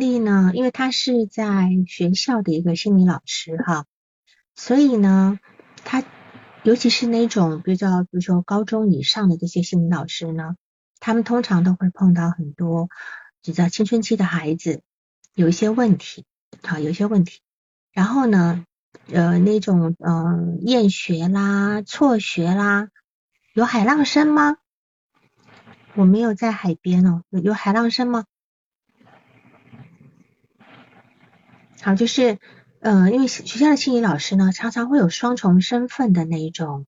例呢，因为他是在学校的一个心理老师哈，所以呢，他尤其是那种比较，比如说高中以上的这些心理老师呢，他们通常都会碰到很多比较青春期的孩子有一些问题，好，有一些问题，然后呢，呃，那种嗯厌学啦、辍学啦，有海浪声吗？我没有在海边哦，有有海浪声吗？好，就是，呃，因为学校的心理老师呢，常常会有双重身份的那一种，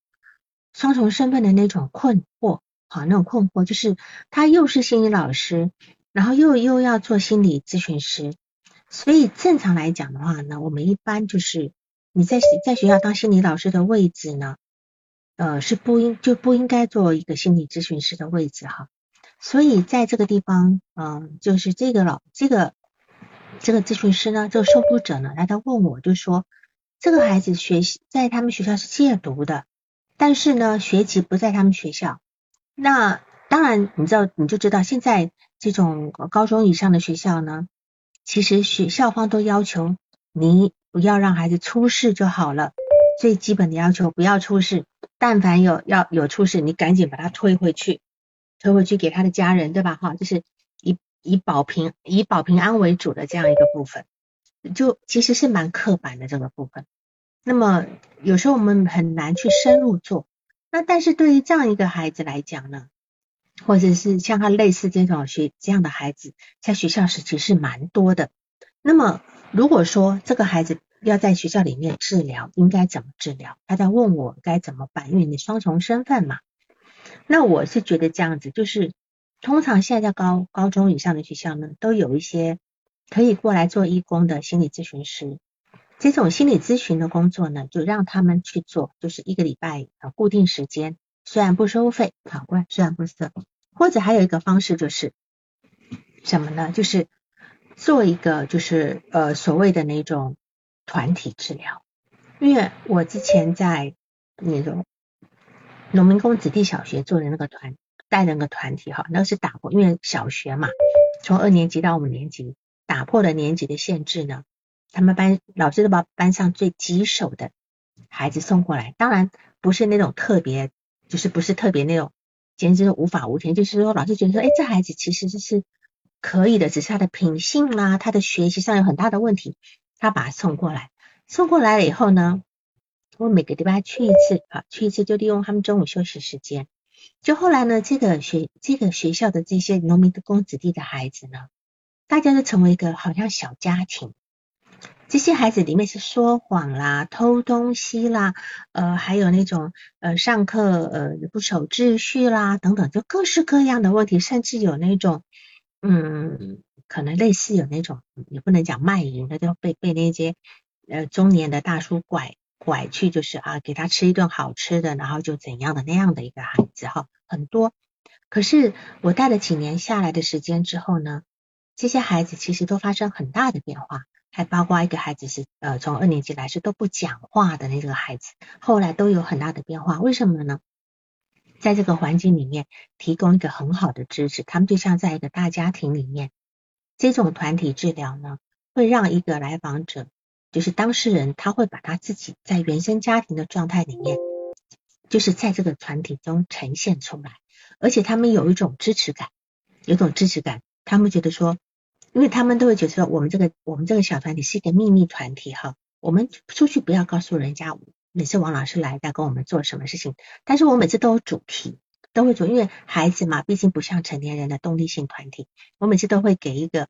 双重身份的那种困惑，好，那种困惑就是他又是心理老师，然后又又要做心理咨询师，所以正常来讲的话呢，我们一般就是你在在学校当心理老师的位置呢，呃，是不应就不应该做一个心理咨询师的位置哈，所以在这个地方，嗯，就是这个老这个。这个咨询师呢，这个受助者呢，来到问我，就说这个孩子学习在他们学校是借读的，但是呢，学籍不在他们学校。那当然，你知道，你就知道现在这种高中以上的学校呢，其实学校方都要求你不要让孩子出事就好了，最基本的要求不要出事，但凡有要有出事，你赶紧把他推回去，推回去给他的家人，对吧？哈，就是。以保平以保平安为主的这样一个部分，就其实是蛮刻板的这个部分。那么有时候我们很难去深入做。那但是对于这样一个孩子来讲呢，或者是像他类似这种学这样的孩子，在学校时期是蛮多的。那么如果说这个孩子要在学校里面治疗，应该怎么治疗？他在问我该怎么办，因为你双重身份嘛。那我是觉得这样子就是。通常现在在高高中以上的学校呢，都有一些可以过来做义工的心理咨询师。这种心理咨询的工作呢，就让他们去做，就是一个礼拜啊固定时间，虽然不收费，好乖，虽然不收。或者还有一个方式就是什么呢？就是做一个就是呃所谓的那种团体治疗。因为我之前在那种农民工子弟小学做的那个团。带那个团体哈，那个是打破，因为小学嘛，从二年级到五年级，打破了年级的限制呢。他们班老师都把班上最棘手的孩子送过来，当然不是那种特别，就是不是特别那种，简直是无法无天。就是说，老师觉得说，哎，这孩子其实是可以的，只是他的品性啦，他的学习上有很大的问题，他把他送过来。送过来了以后呢，我每个礼拜去一次啊，去一次就利用他们中午休息时间。就后来呢，这个学这个学校的这些农民的公子弟的孩子呢，大家都成为一个好像小家庭。这些孩子里面是说谎啦、偷东西啦，呃，还有那种呃上课呃不守秩序啦等等，就各式各样的问题，甚至有那种嗯，可能类似有那种也不能讲卖淫的，就被被那些呃中年的大叔拐。拐去就是啊，给他吃一顿好吃的，然后就怎样的那样的一个孩子哈，很多。可是我带了几年下来的时间之后呢，这些孩子其实都发生很大的变化，还包括一个孩子是呃从二年级来是都不讲话的那个孩子，后来都有很大的变化。为什么呢？在这个环境里面提供一个很好的支持，他们就像在一个大家庭里面。这种团体治疗呢，会让一个来访者。就是当事人，他会把他自己在原生家庭的状态里面，就是在这个团体中呈现出来，而且他们有一种支持感，有种支持感。他们觉得说，因为他们都会觉得说，我们这个我们这个小团体是一个秘密团体哈，我们出去不要告诉人家，每次王老师来在跟我们做什么事情，但是我每次都有主题，都会做，因为孩子嘛，毕竟不像成年人的动力性团体，我每次都会给一个。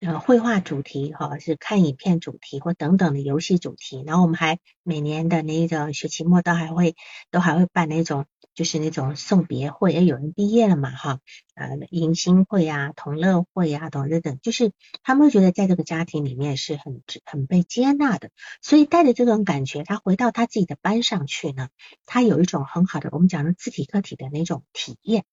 呃，绘画主题哈是看影片主题或等等的游戏主题，然后我们还每年的那个学期末都还会都还会办那种就是那种送别会，哎，有人毕业了嘛哈，呃，迎新会啊、同乐会啊等等等，就是他们会觉得在这个家庭里面是很很被接纳的，所以带着这种感觉，他回到他自己的班上去呢，他有一种很好的我们讲的自体客体的那种体验。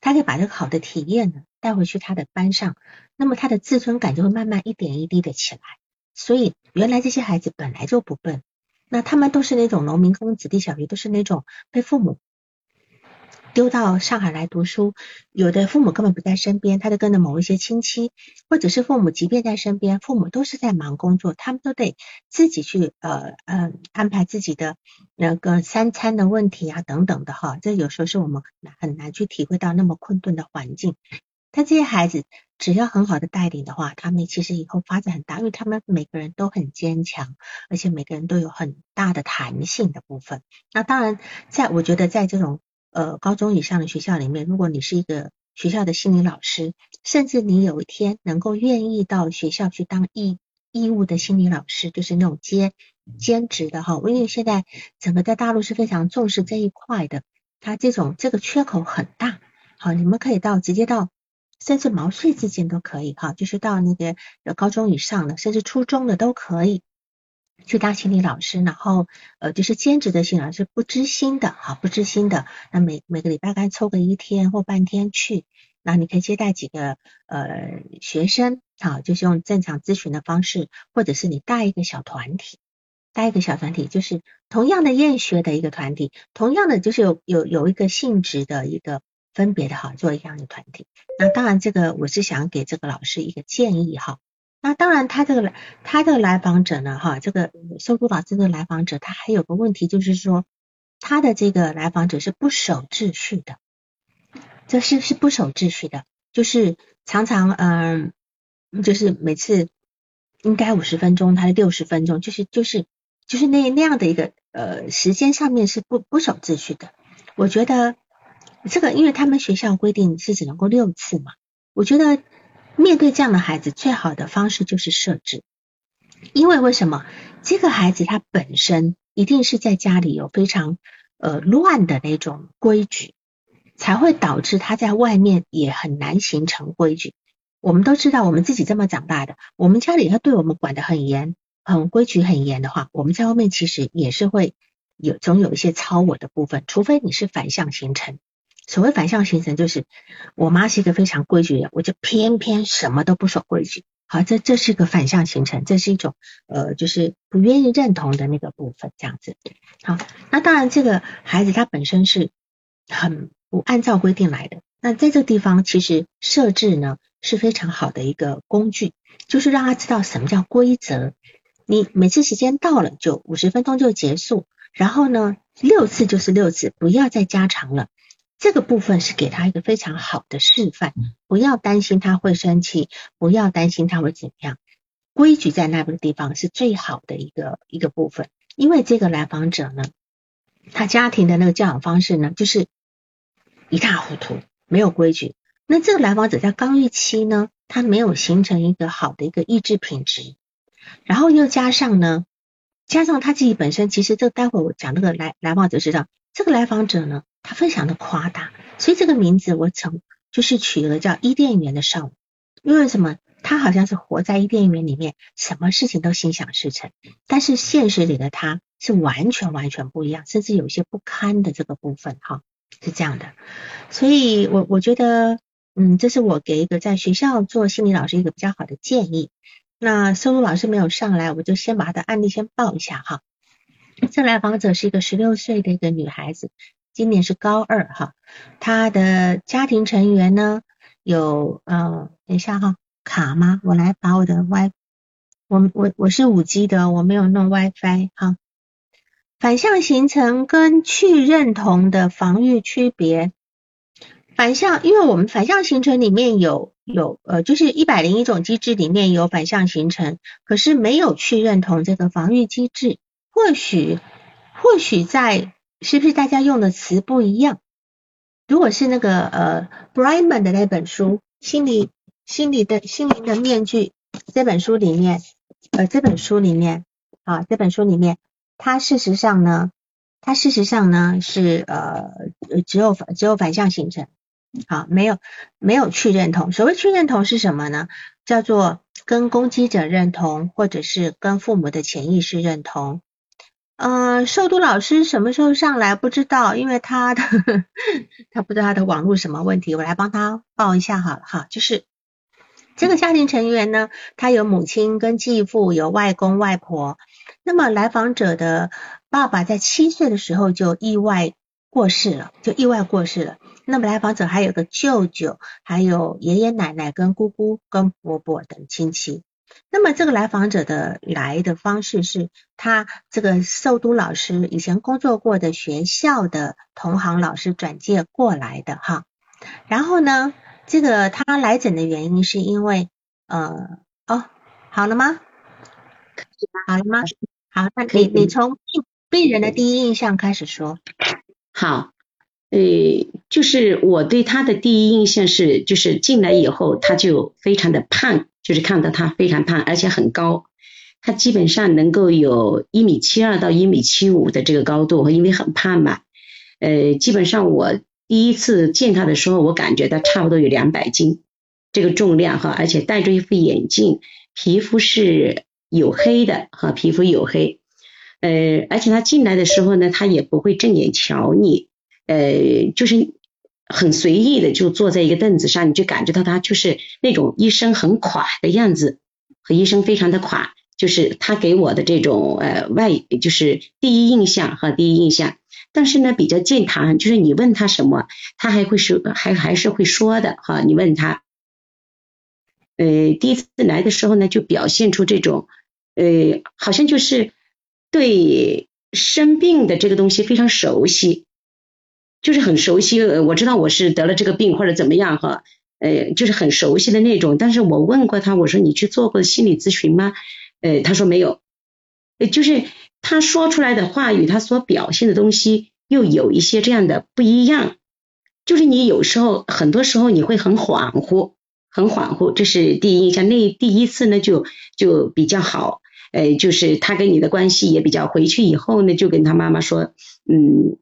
他可以把这个好的体验呢带回去他的班上，那么他的自尊感就会慢慢一点一滴的起来。所以原来这些孩子本来就不笨，那他们都是那种农民工子弟小学，都是那种被父母丢到上海来读书，有的父母根本不在身边，他就跟着某一些亲戚，或者是父母即便在身边，父母都是在忙工作，他们都得自己去呃呃安排自己的那个三餐的问题啊等等的哈，这有时候是我们很难去体会到那么困顿的环境。但这些孩子只要很好的带领的话，他们其实以后发展很大，因为他们每个人都很坚强，而且每个人都有很大的弹性的部分。那当然，在我觉得在这种呃，高中以上的学校里面，如果你是一个学校的心理老师，甚至你有一天能够愿意到学校去当义义务的心理老师，就是那种兼兼职的哈，因为现在整个在大陆是非常重视这一块的，它这种这个缺口很大，好，你们可以到直接到，甚至毛遂自荐都可以哈，就是到那个高中以上的，甚至初中的都可以。去当心理老师，然后呃就是兼职的心理老师，不知心的哈，不知心的，那每每个礼拜干抽个一天或半天去，那你可以接待几个呃学生，好，就是用正常咨询的方式，或者是你带一个小团体，带一个小团体，就是同样的厌学的一个团体，同样的就是有有有一个性质的一个分别的哈，做一样的团体。那当然这个我是想给这个老师一个建议哈。那当然，他这个来，他这个来访者呢，哈，这个收督导这个来访者，他还有个问题，就是说，他的这个来访者是不守秩序的，这是是不守秩序的，就是常常，嗯，就是每次应该五十分钟，他的六十分钟，就是就是就是那那样的一个呃时间上面是不不守秩序的。我觉得这个，因为他们学校规定是只能够六次嘛，我觉得。面对这样的孩子，最好的方式就是设置，因为为什么这个孩子他本身一定是在家里有非常呃乱的那种规矩，才会导致他在外面也很难形成规矩。我们都知道，我们自己这么长大的，我们家里他对我们管得很严，很规矩很严的话，我们在外面其实也是会有总有一些超我的部分，除非你是反向形成。所谓反向形成，就是我妈是一个非常规矩的人，我就偏偏什么都不守规矩。好，这这是一个反向形成，这是一种呃，就是不愿意认同的那个部分，这样子。好，那当然这个孩子他本身是很不按照规定来的。那在这个地方，其实设置呢是非常好的一个工具，就是让他知道什么叫规则。你每次时间到了就五十分钟就结束，然后呢六次就是六次，不要再加长了。这个部分是给他一个非常好的示范，不要担心他会生气，不要担心他会怎么样。规矩在那个地方是最好的一个一个部分，因为这个来访者呢，他家庭的那个教养方式呢，就是一塌糊涂，没有规矩。那这个来访者在刚预期呢，他没有形成一个好的一个意志品质，然后又加上呢，加上他自己本身，其实这待会我讲那个来来访者知道，这个来访者呢。他非常的夸大，所以这个名字我曾就是取了叫伊甸园的少女，因为什么？他好像是活在伊甸园里面，什么事情都心想事成，但是现实里的他是完全完全不一样，甚至有些不堪的这个部分，哈，是这样的。所以我我觉得，嗯，这是我给一个在学校做心理老师一个比较好的建议。那收录老师没有上来，我就先把他的案例先报一下哈。这来访者是一个十六岁的一个女孩子。今年是高二哈，他的家庭成员呢有呃，等一下哈，卡吗？我来把我的 WiFi，我我我是五 G 的，我没有弄 WiFi 哈。反向形成跟去认同的防御区别，反向，因为我们反向形成里面有有呃，就是一百零一种机制里面有反向形成，可是没有去认同这个防御机制，或许或许在。是不是大家用的词不一样？如果是那个呃 b r i a n 的那本书《心理心理的心灵的面具》这本书里面，呃这本书里面啊这本书里面，它事实上呢，它事实上呢是呃只有只有反向形成，好没有没有去认同。所谓去认同是什么呢？叫做跟攻击者认同，或者是跟父母的潜意识认同。呃，寿都老师什么时候上来不知道，因为他的 他不知道他的网络什么问题，我来帮他报一下好了哈。就是这个家庭成员呢，他有母亲跟继父，有外公外婆。那么来访者的爸爸在七岁的时候就意外过世了，就意外过世了。那么来访者还有个舅舅，还有爷爷奶奶跟姑姑跟伯伯等亲戚。那么这个来访者的来的方式是他这个受都老师以前工作过的学校的同行老师转介过来的哈。然后呢，这个他来诊的原因是因为呃哦好了吗？好了吗？好，那你你从病病人的第一印象开始说。好，呃，就是我对他的第一印象是，就是进来以后他就非常的胖，就是看到他非常胖，而且很高，他基本上能够有一米七二到一米七五的这个高度，因为很胖嘛，呃，基本上我第一次见他的时候，我感觉他差不多有两百斤这个重量哈，而且戴着一副眼镜，皮肤是黝黑的哈，皮肤黝黑。呃，而且他进来的时候呢，他也不会正眼瞧你，呃，就是很随意的就坐在一个凳子上，你就感觉到他就是那种一身很垮的样子，和一身非常的垮，就是他给我的这种呃外就是第一印象和第一印象，但是呢比较健谈，就是你问他什么，他还会说还还是会说的哈，你问他，呃，第一次来的时候呢，就表现出这种呃，好像就是。对生病的这个东西非常熟悉，就是很熟悉。我知道我是得了这个病或者怎么样哈，呃，就是很熟悉的那种。但是我问过他，我说你去做过心理咨询吗？呃，他说没有。呃，就是他说出来的话与他所表现的东西又有一些这样的不一样。就是你有时候很多时候你会很恍惚，很恍惚，这是第一印象。那第一次呢就就比较好。呃，就是他跟你的关系也比较，回去以后呢，就跟他妈妈说，嗯，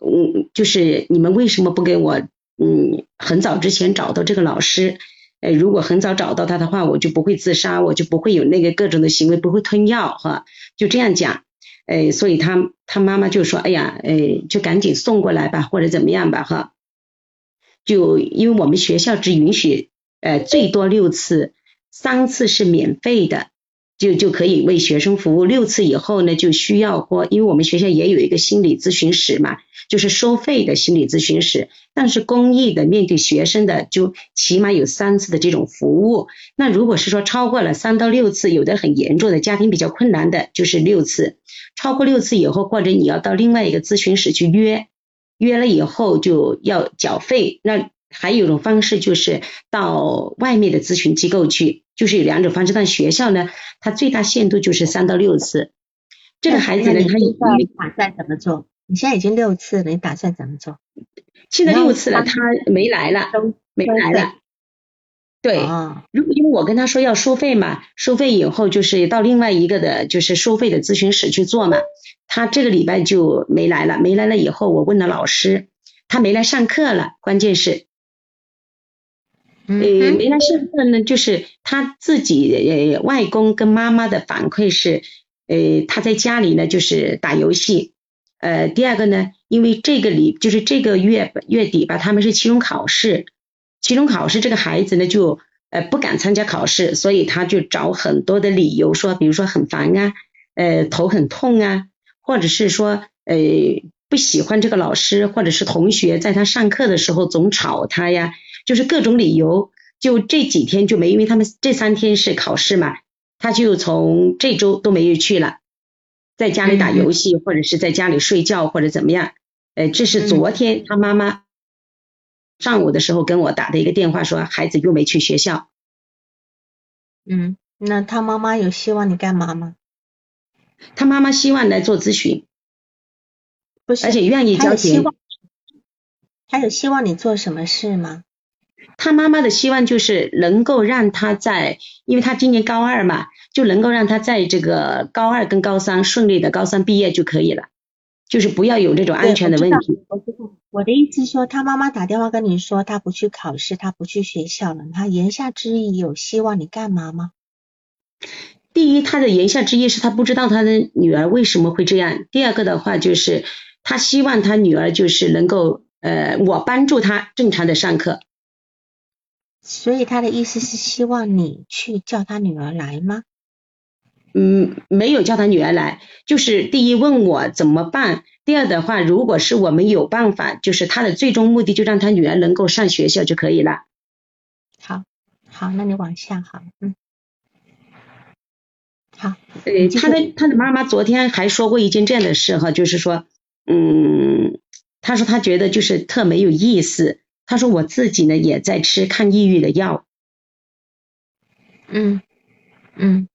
嗯，就是你们为什么不给我，嗯，很早之前找到这个老师，呃，如果很早找到他的话，我就不会自杀，我就不会有那个各种的行为，不会吞药哈，就这样讲，呃，所以他他妈妈就说，哎呀，呃，就赶紧送过来吧，或者怎么样吧哈，就因为我们学校只允许，呃，最多六次，三次是免费的。就就可以为学生服务六次以后呢，就需要或因为我们学校也有一个心理咨询室嘛，就是收费的心理咨询室，但是公益的面对学生的就起码有三次的这种服务。那如果是说超过了三到六次，有的很严重的家庭比较困难的，就是六次。超过六次以后，或者你要到另外一个咨询室去约，约了以后就要缴费。那还有一种方式就是到外面的咨询机构去，就是有两种方式。但学校呢，它最大限度就是三到六次。这个孩子呢，他你打算怎么做？你现在已经六次了，你打算怎么做？现在六次了，他没来了，没来了。对，如果因为我跟他说要收费嘛，收费以后就是到另外一个的，就是收费的咨询室去做嘛。他这个礼拜就没来了，没来了以后，我问了老师，他没来上课了，关键是。呃，没来上课呢，就是他自己呃外公跟妈妈的反馈是，呃他在家里呢就是打游戏，呃第二个呢，因为这个里就是这个月月底吧，他们是期中考试，期中考试这个孩子呢就呃不敢参加考试，所以他就找很多的理由说，比如说很烦啊，呃头很痛啊，或者是说呃不喜欢这个老师，或者是同学在他上课的时候总吵他呀。就是各种理由，就这几天就没，因为他们这三天是考试嘛，他就从这周都没有去了，在家里打游戏或者是在家里睡觉或者怎么样。呃，这是昨天他妈妈上午的时候跟我打的一个电话，说孩子又没去学校。嗯，那他妈妈有希望你干嘛吗？他妈妈希望来做咨询，不是，而且愿意交钱。他有希望你做什么事吗？他妈妈的希望就是能够让他在，因为他今年高二嘛，就能够让他在这个高二跟高三顺利的高三毕业就可以了，就是不要有这种安全的问题。我知道，我的意思说，他妈妈打电话跟你说他不去考试，他不去学校了，他言下之意有希望你干嘛吗？第一，他的言下之意是他不知道他的女儿为什么会这样；第二个的话就是他希望他女儿就是能够呃，我帮助他正常的上课。所以他的意思是希望你去叫他女儿来吗？嗯，没有叫他女儿来，就是第一问我怎么办，第第二的话，如果是我们有办法，就是他的最终目的就让他女儿能够上学校就可以了。好，好，那你往下好，嗯，好，呃，他的他的妈妈昨天还说过一件这样的事哈，就是说，嗯，他说他觉得就是特没有意思，他说我自己呢也在吃抗抑郁的药，嗯嗯，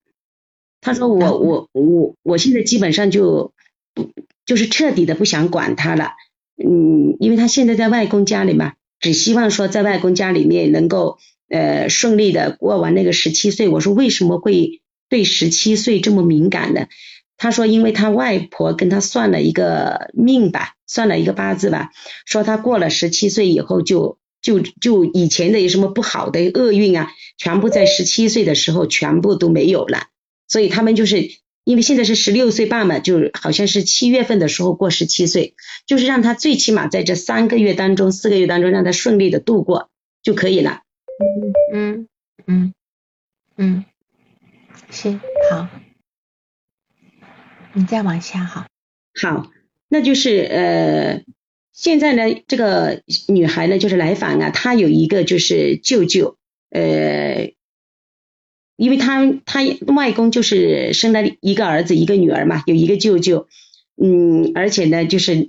他说我我我我现在基本上就不。就是彻底的不想管他了，嗯，因为他现在在外公家里嘛，只希望说在外公家里面能够呃顺利的过完那个十七岁。我说为什么会对十七岁这么敏感呢？他说因为他外婆跟他算了一个命吧，算了一个八字吧，说他过了十七岁以后就就就以前的有什么不好的厄运啊，全部在十七岁的时候全部都没有了，所以他们就是。因为现在是十六岁半嘛，就好像是七月份的时候过十七岁，就是让他最起码在这三个月当中、四个月当中，让他顺利的度过就可以了。嗯嗯嗯嗯，行，好，你再往下哈。好，那就是呃，现在呢，这个女孩呢，就是来访啊，她有一个就是舅舅，呃。因为他他外公就是生了一个儿子一个女儿嘛，有一个舅舅，嗯，而且呢，就是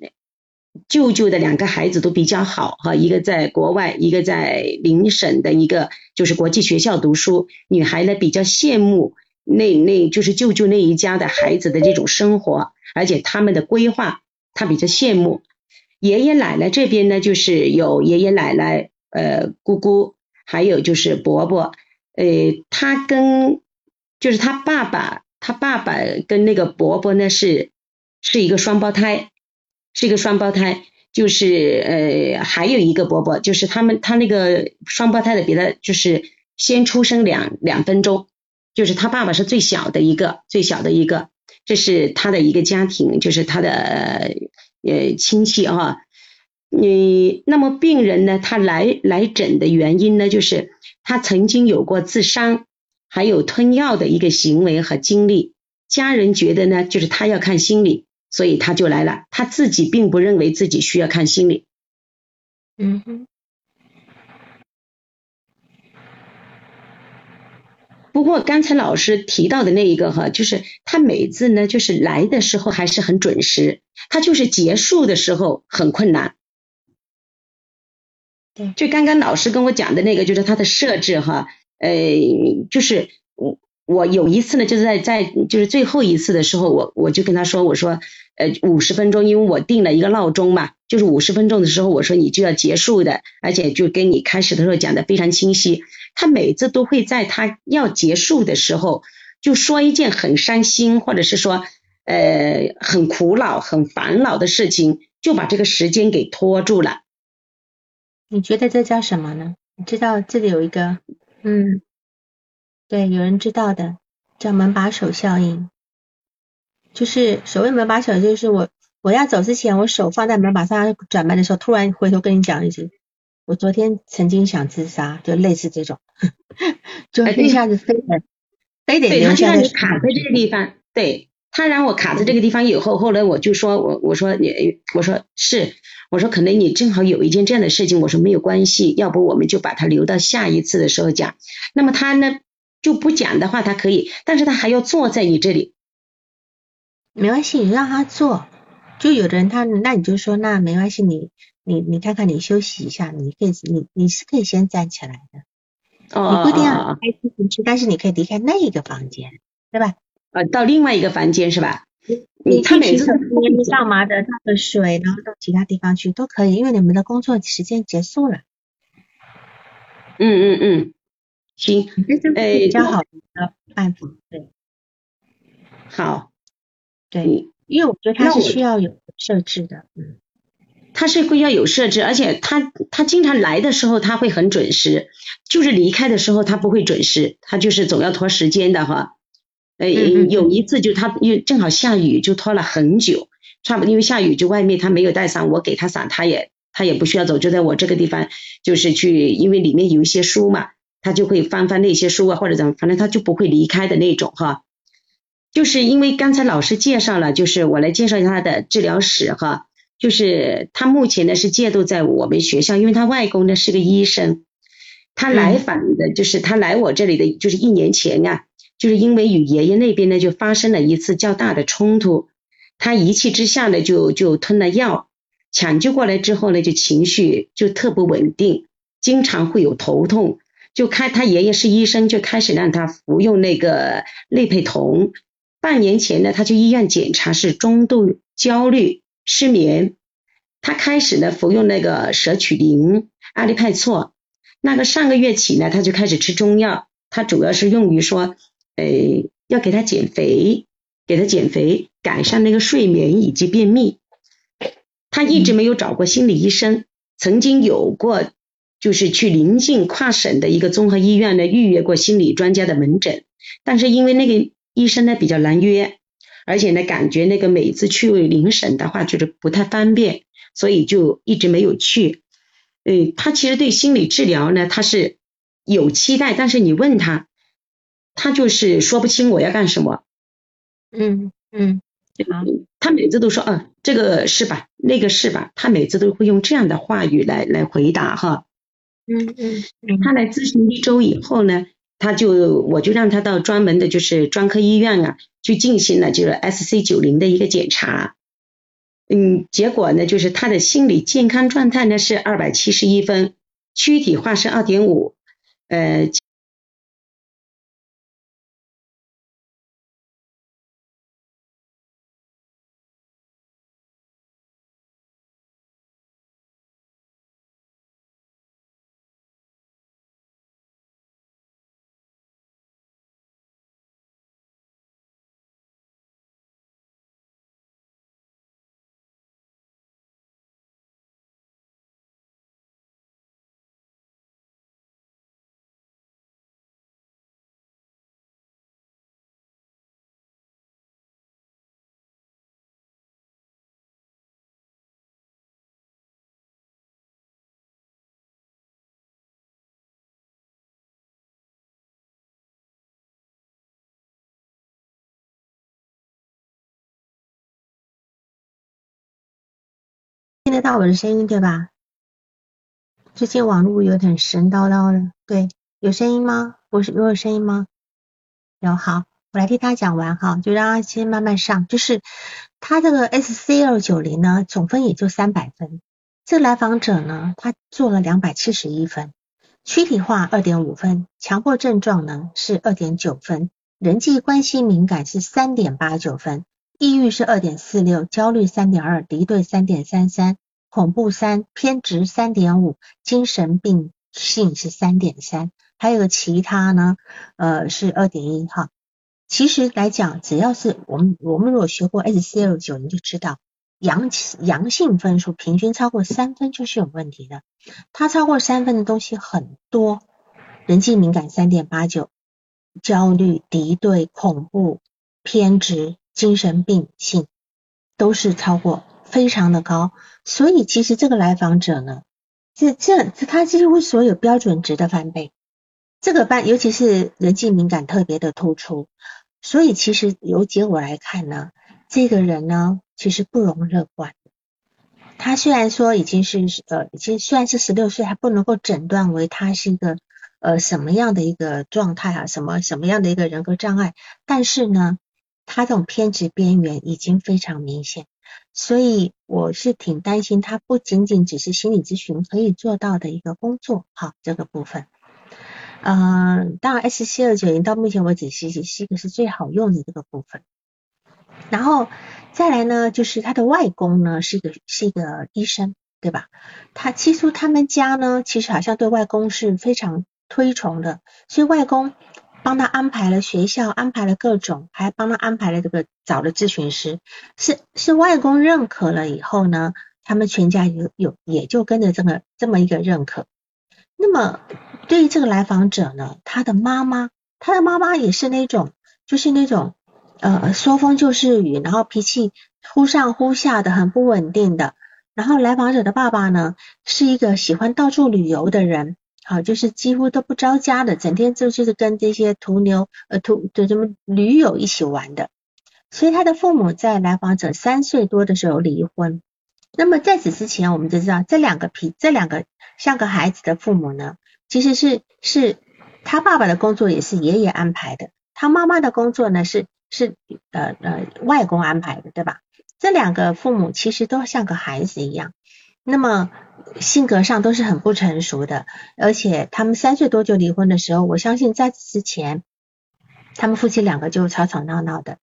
舅舅的两个孩子都比较好哈，一个在国外，一个在邻省的一个就是国际学校读书。女孩呢比较羡慕那那就是舅舅那一家的孩子的这种生活，而且他们的规划，他比较羡慕。爷爷奶奶这边呢，就是有爷爷奶奶、呃姑姑，还有就是伯伯。呃，他跟就是他爸爸，他爸爸跟那个伯伯呢是是一个双胞胎，是一个双胞胎，就是呃还有一个伯伯，就是他们他那个双胞胎的比他就是先出生两两分钟，就是他爸爸是最小的一个，最小的一个，这是他的一个家庭，就是他的呃亲戚啊，你那么病人呢，他来来诊的原因呢，就是。他曾经有过自伤，还有吞药的一个行为和经历。家人觉得呢，就是他要看心理，所以他就来了。他自己并不认为自己需要看心理。嗯哼。不过刚才老师提到的那一个哈，就是他每次呢，就是来的时候还是很准时，他就是结束的时候很困难。就刚刚老师跟我讲的那个，就是他的设置哈，呃，就是我我有一次呢，就是在在就是最后一次的时候，我我就跟他说，我说呃五十分钟，因为我定了一个闹钟嘛，就是五十分钟的时候，我说你就要结束的，而且就跟你开始的时候讲的非常清晰。他每次都会在他要结束的时候，就说一件很伤心，或者是说呃很苦恼、很烦恼的事情，就把这个时间给拖住了。你觉得这叫什么呢？你知道这里有一个，嗯，对，有人知道的，叫门把手效应。就是所谓门把手，就是我我要走之前，我手放在门把上转门的时候，突然回头跟你讲一句，我昨天曾经想自杀，就类似这种，就一下子非得非得留下。对，他让你卡在这个地方，对他让我卡在这个地方以后，后来我就说我我说你我说是。我说可能你正好有一件这样的事情，我说没有关系，要不我们就把它留到下一次的时候讲。那么他呢就不讲的话，他可以，但是他还要坐在你这里。没关系，你让他坐。就有的人他，那你就说那没关系，你你你看看你休息一下，你可以你你是可以先站起来的。哦。你不一定要开进去，但是你可以离开那一个房间，对吧？呃，到另外一个房间是吧？你他每次你干嘛的？倒个水，然后到其他地方去都可以，因为你们的工作时间结束了。嗯嗯嗯，行，哎，比较好的办法，对。好。对，因为我觉得他是需要有设置的，嗯。他是会要有设置，而且他他经常来的时候他会很准时，就是离开的时候他不会准时，他就是总要拖时间的哈。呃，有一次就他因为正好下雨，就拖了很久，差不多因为下雨就外面他没有带伞，我给他伞，他也他也不需要走，就在我这个地方，就是去，因为里面有一些书嘛，他就会翻翻那些书啊或者怎么，反正他就不会离开的那种哈。就是因为刚才老师介绍了，就是我来介绍一下他的治疗史哈。就是他目前呢是借读在我们学校，因为他外公呢是个医生，他来访的就是他来我这里的就是一年前啊，就是因为与爷爷那边呢就发生了一次较大的冲突，他一气之下呢就就吞了药，抢救过来之后呢就情绪就特不稳定，经常会有头痛，就开他爷爷是医生，就开始让他服用那个类佩酮，半年前呢他去医院检查是中度焦虑。失眠，他开始呢服用那个舍曲林、阿利派唑。那个上个月起呢，他就开始吃中药。他主要是用于说，呃，要给他减肥，给他减肥，改善那个睡眠以及便秘。他一直没有找过心理医生，曾经有过，就是去临近跨省的一个综合医院呢预约过心理专家的门诊，但是因为那个医生呢比较难约。而且呢，感觉那个每次去邻省的话，就是不太方便，所以就一直没有去。嗯，他其实对心理治疗呢，他是有期待，但是你问他，他就是说不清我要干什么。嗯嗯，他每次都说，嗯，这个是吧，那个是吧，他每次都会用这样的话语来来回答哈。嗯嗯，他来咨询一周以后呢。他就我就让他到专门的，就是专科医院啊，去进行了就是 S C 九零的一个检查，嗯，结果呢，就是他的心理健康状态呢是二百七十一分，躯体化是二点五，呃。听得到我的声音对吧？最近网络有点神叨叨的，对，有声音吗？我是我，有声音吗？有，好，我来替他讲完哈，就让他先慢慢上。就是他这个 SCL 九零呢，总分也就三百分。这来访者呢，他做了两百七十一分，躯体化二点五分，强迫症状呢是二点九分，人际关系敏感是三点八九分。抑郁是二点四六，焦虑三点二，敌对三点三三，恐怖三，偏执三点五，精神病性是三点三，还有个其他呢，呃是二点一哈。其实来讲，只要是我们我们如果学过 SCL 九，你就知道阳阳性分数平均超过三分就是有问题的。它超过三分的东西很多，人际敏感三点八九，焦虑、敌对、恐怖、偏执。精神病性都是超过非常的高，所以其实这个来访者呢，这这他几乎所有标准值的翻倍。这个班尤其是人际敏感特别的突出，所以其实由结果来看呢，这个人呢其实不容乐观。他虽然说已经是呃已经虽然是十六岁，还不能够诊断为他是一个呃什么样的一个状态啊，什么什么样的一个人格障碍，但是呢。他这种偏执边缘已经非常明显，所以我是挺担心他不仅仅只是心理咨询可以做到的一个工作，好这个部分。嗯，当然 S C 二九零到目前为止是是一个是最好用的这个部分。然后再来呢，就是他的外公呢是一个是一个医生，对吧？他其实他们家呢，其实好像对外公是非常推崇的，所以外公。帮他安排了学校，安排了各种，还帮他安排了这个找了咨询师，是是外公认可了以后呢，他们全家有有也就跟着这个这么一个认可。那么对于这个来访者呢，他的妈妈，他的妈妈也是那种就是那种呃说风就是雨，然后脾气忽上忽下的，很不稳定的。然后来访者的爸爸呢，是一个喜欢到处旅游的人。好，就是几乎都不着家的，整天就就是跟这些途牛呃途就什么驴友一起玩的。所以他的父母在来访者三岁多的时候离婚。那么在此之前，我们就知道这两个皮这两个像个孩子的父母呢，其实是是他爸爸的工作也是爷爷安排的，他妈妈的工作呢是是呃呃外公安排的，对吧？这两个父母其实都像个孩子一样，那么性格上都是很不成熟的，而且他们三岁多就离婚的时候，我相信在此之前，他们夫妻两个就吵吵闹闹的。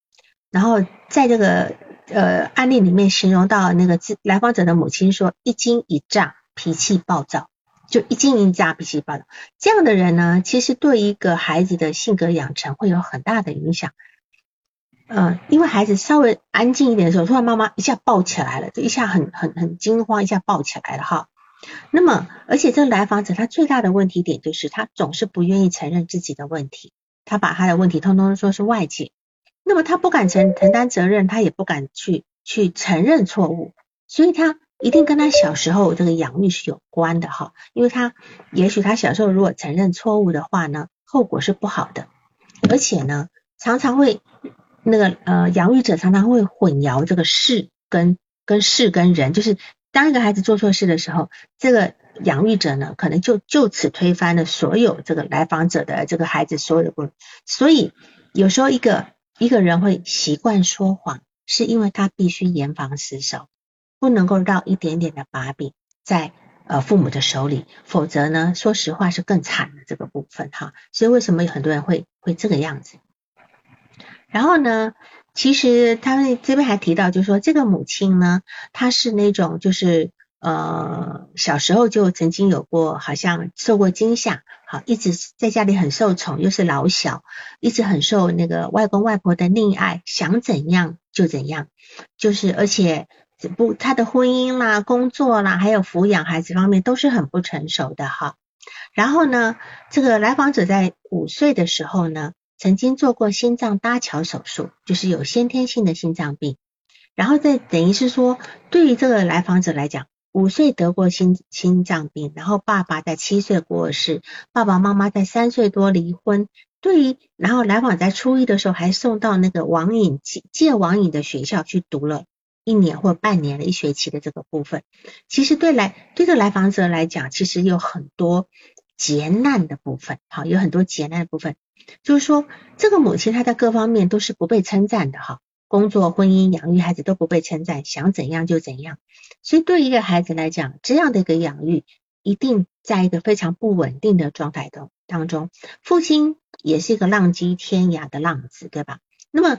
然后在这个呃案例里面形容到那个自来访者的母亲说一惊一乍，脾气暴躁，就一惊一乍，脾气暴躁。这样的人呢，其实对一个孩子的性格养成会有很大的影响。嗯，因为孩子稍微安静一点的时候，突然妈妈一下抱起来了，就一下很很很惊慌，一下抱起来了哈。那么，而且这个来访者他最大的问题点就是他总是不愿意承认自己的问题，他把他的问题通通说是外界。那么他不敢承承担责任，他也不敢去去承认错误，所以他一定跟他小时候这个养育是有关的哈，因为他也许他小时候如果承认错误的话呢，后果是不好的，而且呢常常会那个呃养育者常常会混淆这个事跟跟事跟人，就是当一个孩子做错事的时候，这个养育者呢可能就就此推翻了所有这个来访者的这个孩子所有的过，所以有时候一个。一个人会习惯说谎，是因为他必须严防死守，不能够绕一点点的把柄在呃父母的手里，否则呢，说实话是更惨的这个部分哈。所以为什么有很多人会会这个样子？然后呢，其实他们这边还提到，就是说这个母亲呢，她是那种就是。呃，小时候就曾经有过，好像受过惊吓，好，一直在家里很受宠，又是老小，一直很受那个外公外婆的溺爱，想怎样就怎样，就是而且不，他的婚姻啦、工作啦，还有抚养孩子方面都是很不成熟的哈。然后呢，这个来访者在五岁的时候呢，曾经做过心脏搭桥手术，就是有先天性的心脏病，然后再等于是说，对于这个来访者来讲。五岁得过心心脏病，然后爸爸在七岁过世，爸爸妈妈在三岁多离婚。对于，然后来访在初一的时候还送到那个网瘾戒戒网瘾的学校去读了一年或半年的一学期的这个部分。其实对来对这来访者来讲，其实有很多劫难的部分，好，有很多劫难的部分，就是说这个母亲她在各方面都是不被称赞的哈。工作、婚姻、养育孩子都不被称赞，想怎样就怎样。所以对一个孩子来讲，这样的一个养育，一定在一个非常不稳定的状态的当中。父亲也是一个浪迹天涯的浪子，对吧？那么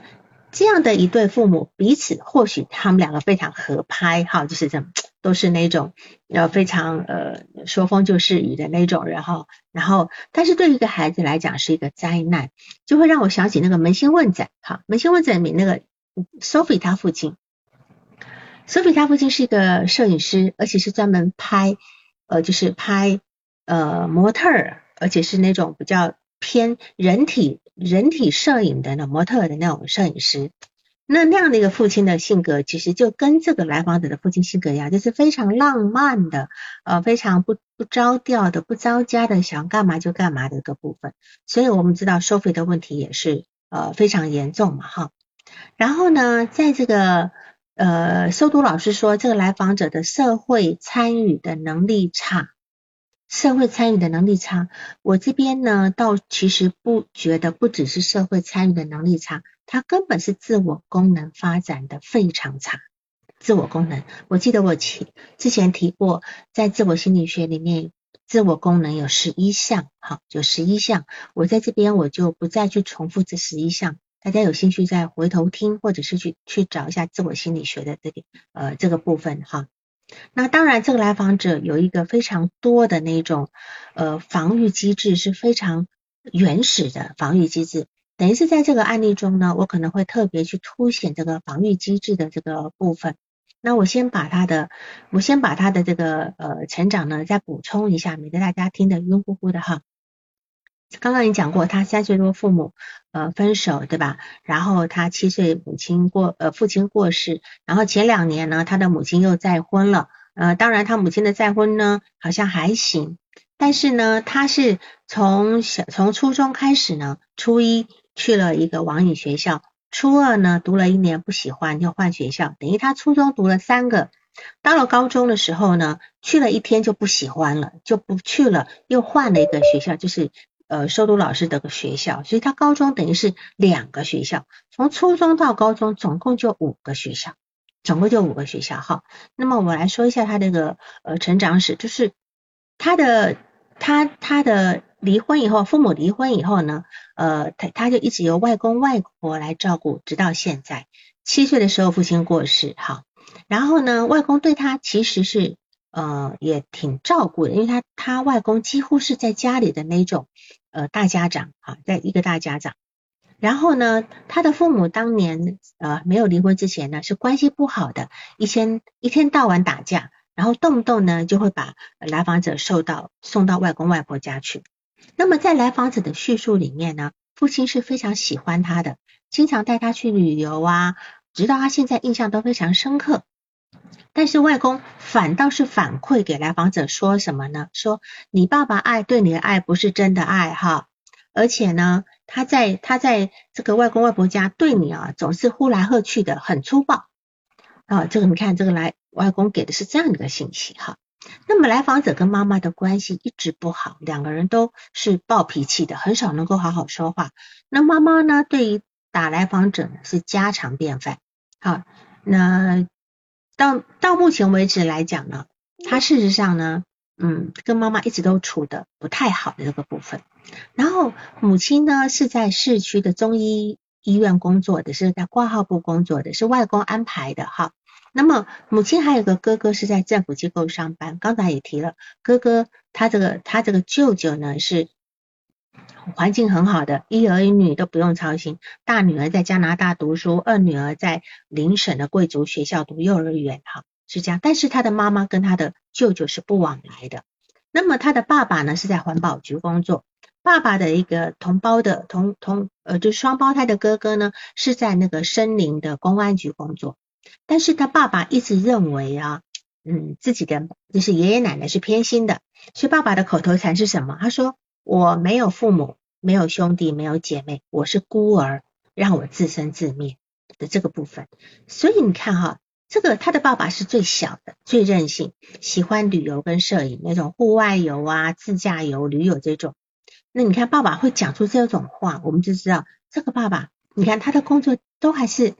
这样的一对父母，彼此或许他们两个非常合拍，哈，就是这样，都是那种呃非常呃说风就是雨的那种人哈。然后，但是对于一个孩子来讲是一个灾难，就会让我想起那个扪心问诊，哈，扪心问诊里那个。Sophie 他父亲，Sophie 他父亲是一个摄影师，而且是专门拍呃，就是拍呃模特儿，而且是那种比较偏人体人体摄影的那模特的那种摄影师。那那样的一个父亲的性格，其实就跟这个来访者的父亲性格一样，就是非常浪漫的，呃，非常不不着调的，不着家的，想干嘛就干嘛的一个部分。所以我们知道收费的问题也是呃非常严重嘛，哈。然后呢，在这个呃，修读老师说，这个来访者的社会参与的能力差，社会参与的能力差。我这边呢，倒其实不觉得不只是社会参与的能力差，他根本是自我功能发展的非常差。自我功能，我记得我前之前提过，在自我心理学里面，自我功能有十一项，好，有十一项。我在这边我就不再去重复这十一项。大家有兴趣再回头听，或者是去去找一下自我心理学的这个呃这个部分哈。那当然，这个来访者有一个非常多的那种呃防御机制是非常原始的防御机制。等于是在这个案例中呢，我可能会特别去凸显这个防御机制的这个部分。那我先把他的我先把他的这个呃成长呢再补充一下，免得大家听得晕乎乎的哈。刚刚你讲过，他三岁多父母呃分手，对吧？然后他七岁母亲过呃父亲过世，然后前两年呢，他的母亲又再婚了。呃，当然他母亲的再婚呢好像还行，但是呢，他是从小从初中开始呢，初一去了一个网瘾学校，初二呢读了一年不喜欢，就换学校，等于他初中读了三个，到了高中的时候呢，去了一天就不喜欢了，就不去了，又换了一个学校，就是呃收读老师的个学校，所以他高中等于是两个学校，从初中到高中总共就五个学校，总共就五个学校哈。那么我来说一下他这个呃成长史，就是他的他他的。离婚以后，父母离婚以后呢，呃，他他就一直由外公外婆来照顾，直到现在。七岁的时候，父亲过世，哈，然后呢，外公对他其实是呃也挺照顾的，因为他他外公几乎是在家里的那种呃大家长，哈，在一个大家长。然后呢，他的父母当年呃没有离婚之前呢，是关系不好的，一天一天到晚打架，然后动不动呢就会把来访者受到送到外公外婆家去。那么在来访者的叙述里面呢，父亲是非常喜欢他的，经常带他去旅游啊，直到他现在印象都非常深刻。但是外公反倒是反馈给来访者说什么呢？说你爸爸爱对你的爱不是真的爱哈，而且呢，他在他在这个外公外婆家对你啊总是呼来喝去的，很粗暴啊。这个你看这个来外公给的是这样一个信息哈。那么来访者跟妈妈的关系一直不好，两个人都是暴脾气的，很少能够好好说话。那妈妈呢，对于打来访者呢是家常便饭。好，那到到目前为止来讲呢，他事实上呢，嗯，跟妈妈一直都处的不太好的这个部分。然后母亲呢是在市区的中医医院工作的，是在挂号部工作的，是外公安排的哈。那么母亲还有个哥哥是在政府机构上班，刚才也提了，哥哥他这个他这个舅舅呢是环境很好的，一儿一女都不用操心，大女儿在加拿大读书，二女儿在邻省的贵族学校读幼儿园，哈是这样。但是他的妈妈跟他的舅舅是不往来的。那么他的爸爸呢是在环保局工作，爸爸的一个同胞的同同呃就双胞胎的哥哥呢是在那个森林的公安局工作。但是他爸爸一直认为啊，嗯，自己的就是爷爷奶奶是偏心的，所以爸爸的口头禅是什么？他说我没有父母，没有兄弟，没有姐妹，我是孤儿，让我自生自灭的这个部分。所以你看哈，这个他的爸爸是最小的，最任性，喜欢旅游跟摄影那种户外游啊、自驾游、旅友这种。那你看爸爸会讲出这种话，我们就知道这个爸爸，你看他的工作都还是。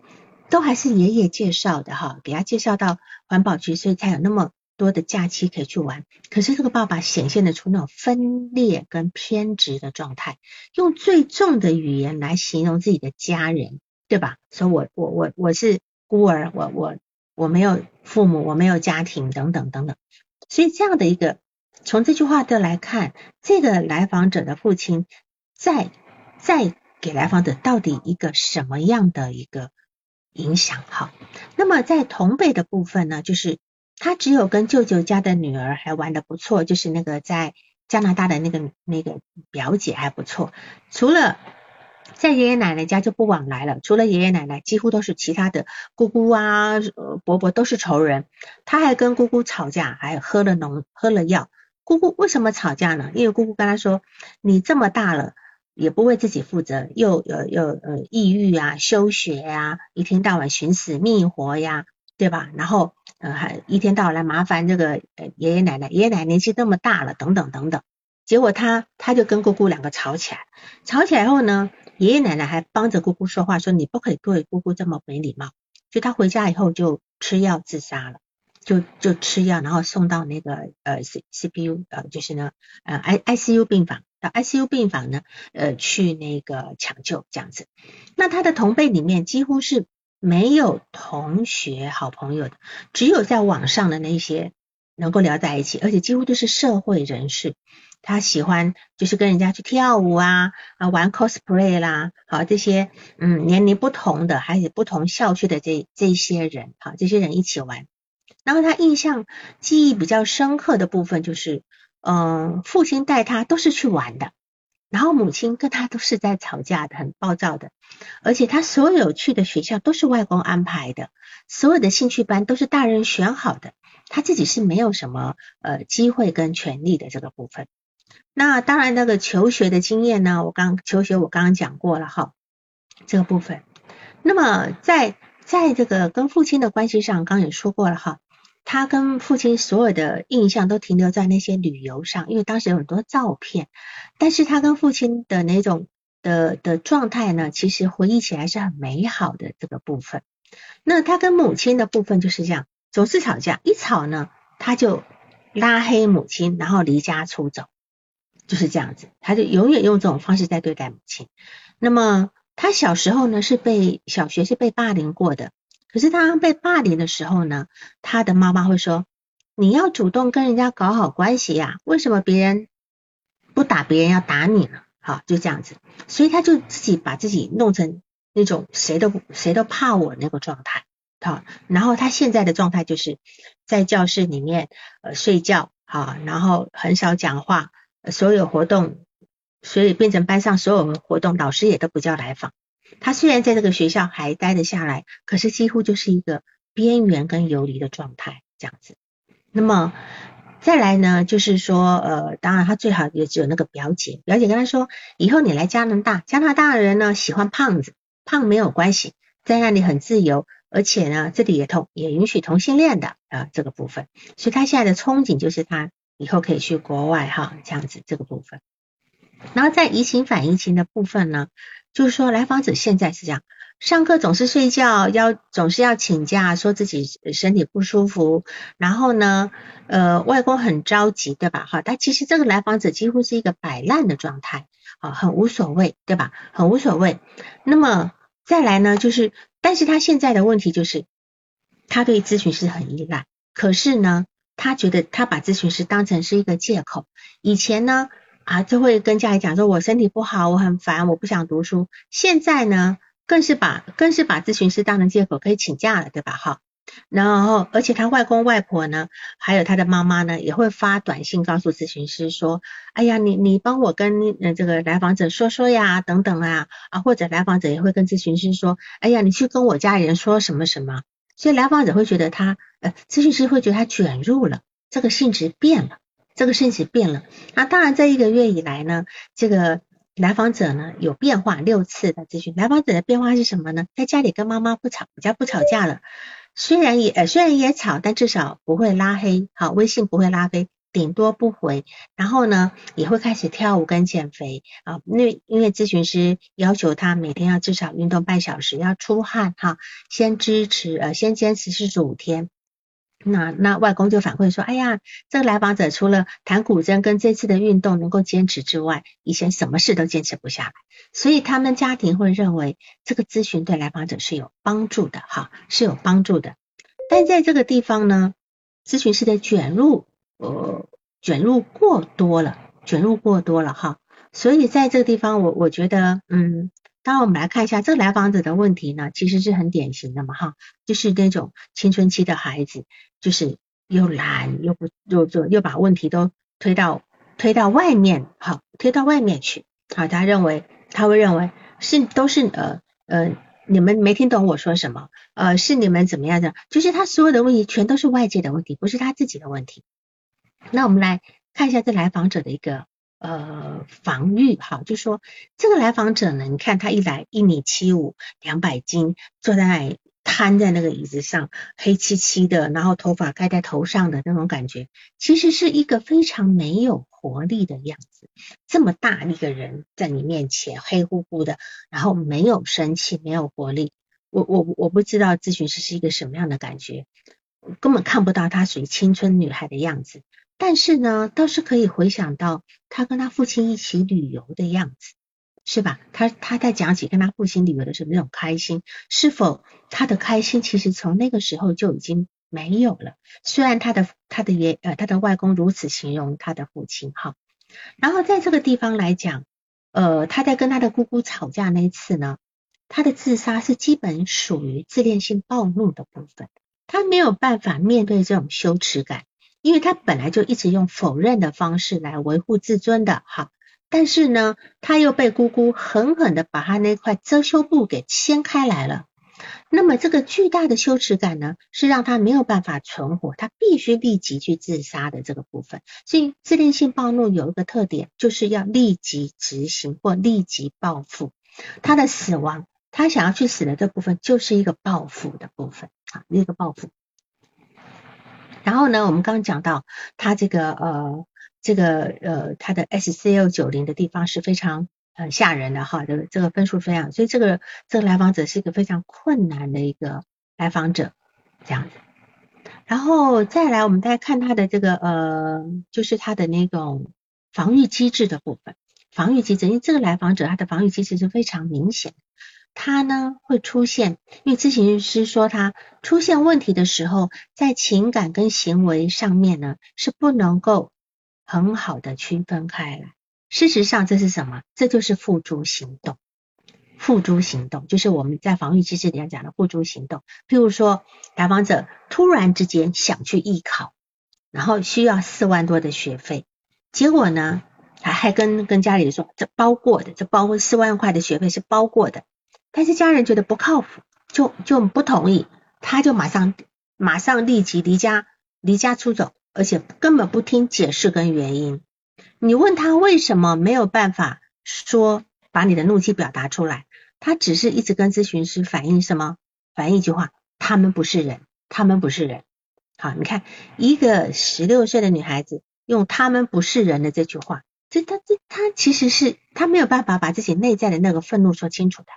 都还是爷爷介绍的哈，给他介绍到环保局，所以才有那么多的假期可以去玩。可是这个爸爸显现得出那种分裂跟偏执的状态，用最重的语言来形容自己的家人，对吧？说我我我我是孤儿，我我我没有父母，我没有家庭，等等等等。所以这样的一个，从这句话的来看，这个来访者的父亲在在给来访者到底一个什么样的一个？影响好，那么在同辈的部分呢，就是他只有跟舅舅家的女儿还玩的不错，就是那个在加拿大的那个那个表姐还不错，除了在爷爷奶奶家就不往来了，除了爷爷奶奶，几乎都是其他的姑姑啊、伯伯都是仇人，他还跟姑姑吵架，还喝了浓喝了药。姑姑为什么吵架呢？因为姑姑跟他说，你这么大了。也不为自己负责，又有又呃抑郁啊、休学呀，一天到晚寻死觅活呀，对吧？然后呃还一天到晚来麻烦这个呃爷爷奶奶，爷爷奶奶年纪那么大了，等等等等。结果他他就跟姑姑两个吵起来，吵起来后呢，爷爷奶奶还帮着姑姑说话，说你不可以对姑姑这么没礼貌。就他回家以后就吃药自杀了，就就吃药，然后送到那个呃 C C P U 呃就是呢呃 I I C U 病房。到 ICU 病房呢，呃，去那个抢救这样子。那他的同辈里面几乎是没有同学、好朋友的，只有在网上的那些能够聊在一起，而且几乎都是社会人士。他喜欢就是跟人家去跳舞啊，啊，玩 cosplay 啦，好这些嗯年龄不同的，还有不同校区的这这些人，好这些人一起玩。然后他印象记忆比较深刻的部分就是。嗯，父亲带他都是去玩的，然后母亲跟他都是在吵架的，很暴躁的，而且他所有去的学校都是外公安排的，所有的兴趣班都是大人选好的，他自己是没有什么呃机会跟权利的这个部分。那当然，那个求学的经验呢，我刚求学我刚刚讲过了哈，这个部分。那么在在这个跟父亲的关系上，刚也说过了哈，他跟父亲所有的印象都停留在那些旅游上，因为当时有很多照片，但是他跟父亲的那种的的状态呢，其实回忆起来是很美好的这个部分。那他跟母亲的部分就是这样，总是吵架，一吵呢，他就拉黑母亲，然后离家出走，就是这样子，他就永远用这种方式在对待母亲。那么他小时候呢是被小学是被霸凌过的，可是他被霸凌的时候呢，他的妈妈会说：“你要主动跟人家搞好关系呀，为什么别人不打别人要打你呢？”好，就这样子，所以他就自己把自己弄成那种谁都谁都怕我那个状态，好，然后他现在的状态就是在教室里面呃睡觉，好，然后很少讲话，所有活动，所以变成班上所有活动老师也都不叫来访。他虽然在这个学校还待得下来，可是几乎就是一个边缘跟游离的状态这样子。那么。再来呢，就是说，呃，当然他最好也只有那个表姐，表姐跟他说，以后你来加拿大，加拿大的人呢喜欢胖子，胖没有关系，在那里很自由，而且呢，这里也同也允许同性恋的啊这个部分，所以他现在的憧憬就是他以后可以去国外哈，这样子这个部分。然后在移情反移情的部分呢，就是说来访者现在是这样。上课总是睡觉，要总是要请假，说自己身体不舒服。然后呢，呃，外公很着急，对吧？哈，他其实这个来访者几乎是一个摆烂的状态，啊，很无所谓，对吧？很无所谓。那么再来呢，就是，但是他现在的问题就是，他对咨询师很依赖，可是呢，他觉得他把咨询师当成是一个借口。以前呢，啊，就会跟家里讲说，我身体不好，我很烦，我不想读书。现在呢？更是把更是把咨询师当成借口可以请假了，对吧？哈，然后而且他外公外婆呢，还有他的妈妈呢，也会发短信告诉咨询师说，哎呀，你你帮我跟这个来访者说说呀，等等啊啊，或者来访者也会跟咨询师说，哎呀，你去跟我家里人说什么什么，所以来访者会觉得他呃咨询师会觉得他卷入了，这个性质变了，这个性质变了。那当然这一个月以来呢，这个。来访者呢有变化，六次的咨询。来访者的变化是什么呢？在家里跟妈妈不吵架，不吵架了。虽然也呃虽然也吵，但至少不会拉黑，好，微信不会拉黑，顶多不回。然后呢，也会开始跳舞跟减肥啊。那因为咨询师要求他每天要至少运动半小时，要出汗哈。先支持呃先坚持四十五天。那那外公就反馈说，哎呀，这个来访者除了弹古筝跟这次的运动能够坚持之外，以前什么事都坚持不下来。所以他们家庭会认为这个咨询对来访者是有帮助的，哈，是有帮助的。但在这个地方呢，咨询师的卷入，呃，卷入过多了，卷入过多了，哈。所以在这个地方，我我觉得，嗯。当然，我们来看一下这来访者的问题呢，其实是很典型的嘛，哈，就是那种青春期的孩子，就是又懒又不又又又把问题都推到推到外面，好，推到外面去，好，他认为他会认为是都是呃呃你们没听懂我说什么，呃是你们怎么样的，就是他所有的问题全都是外界的问题，不是他自己的问题。那我们来看一下这来访者的一个。呃，防御哈，就说这个来访者呢，你看他一来一米七五，两百斤，坐在瘫在那个椅子上，黑漆漆的，然后头发盖在头上的那种感觉，其实是一个非常没有活力的样子。这么大一个人在你面前，黑乎乎的，然后没有生气，没有活力，我我我不知道咨询师是一个什么样的感觉，根本看不到他属于青春女孩的样子。但是呢，倒是可以回想到他跟他父亲一起旅游的样子，是吧？他他在讲起跟他父亲旅游的时候那种开心，是否他的开心其实从那个时候就已经没有了？虽然他的他的爷呃他的外公如此形容他的父亲哈，然后在这个地方来讲，呃他在跟他的姑姑吵架那一次呢，他的自杀是基本属于自恋性暴怒的部分，他没有办法面对这种羞耻感。因为他本来就一直用否认的方式来维护自尊的，哈，但是呢，他又被姑姑狠狠的把他那块遮羞布给掀开来了，那么这个巨大的羞耻感呢，是让他没有办法存活，他必须立即去自杀的这个部分。所以自恋性暴怒有一个特点，就是要立即执行或立即报复，他的死亡。他想要去死的这部分就是一个报复的部分啊，一个报复。然后呢，我们刚刚讲到他这个呃，这个呃，他的 SCL 九零的地方是非常呃吓人的哈，这个这个分数非常，所以这个这个来访者是一个非常困难的一个来访者这样子。然后再来，我们再看他的这个呃，就是他的那种防御机制的部分。防御机制，因为这个来访者他的防御机制是非常明显，他呢会出现，因为咨询师说他出现问题的时候，在情感跟行为上面呢是不能够很好的区分开来。事实上，这是什么？这就是付诸行动。付诸行动就是我们在防御机制里面讲的付诸行动。譬如说，来访者突然之间想去艺考，然后需要四万多的学费，结果呢？还还跟跟家里说这包过的，这包括四万块的学费是包过的，但是家人觉得不靠谱，就就不同意，他就马上马上立即离家离家出走，而且根本不听解释跟原因。你问他为什么没有办法说把你的怒气表达出来，他只是一直跟咨询师反映什么？反映一句话：他们不是人，他们不是人。好，你看一个十六岁的女孩子用“他们不是人”的这句话。这他这他其实是他没有办法把自己内在的那个愤怒说清楚的。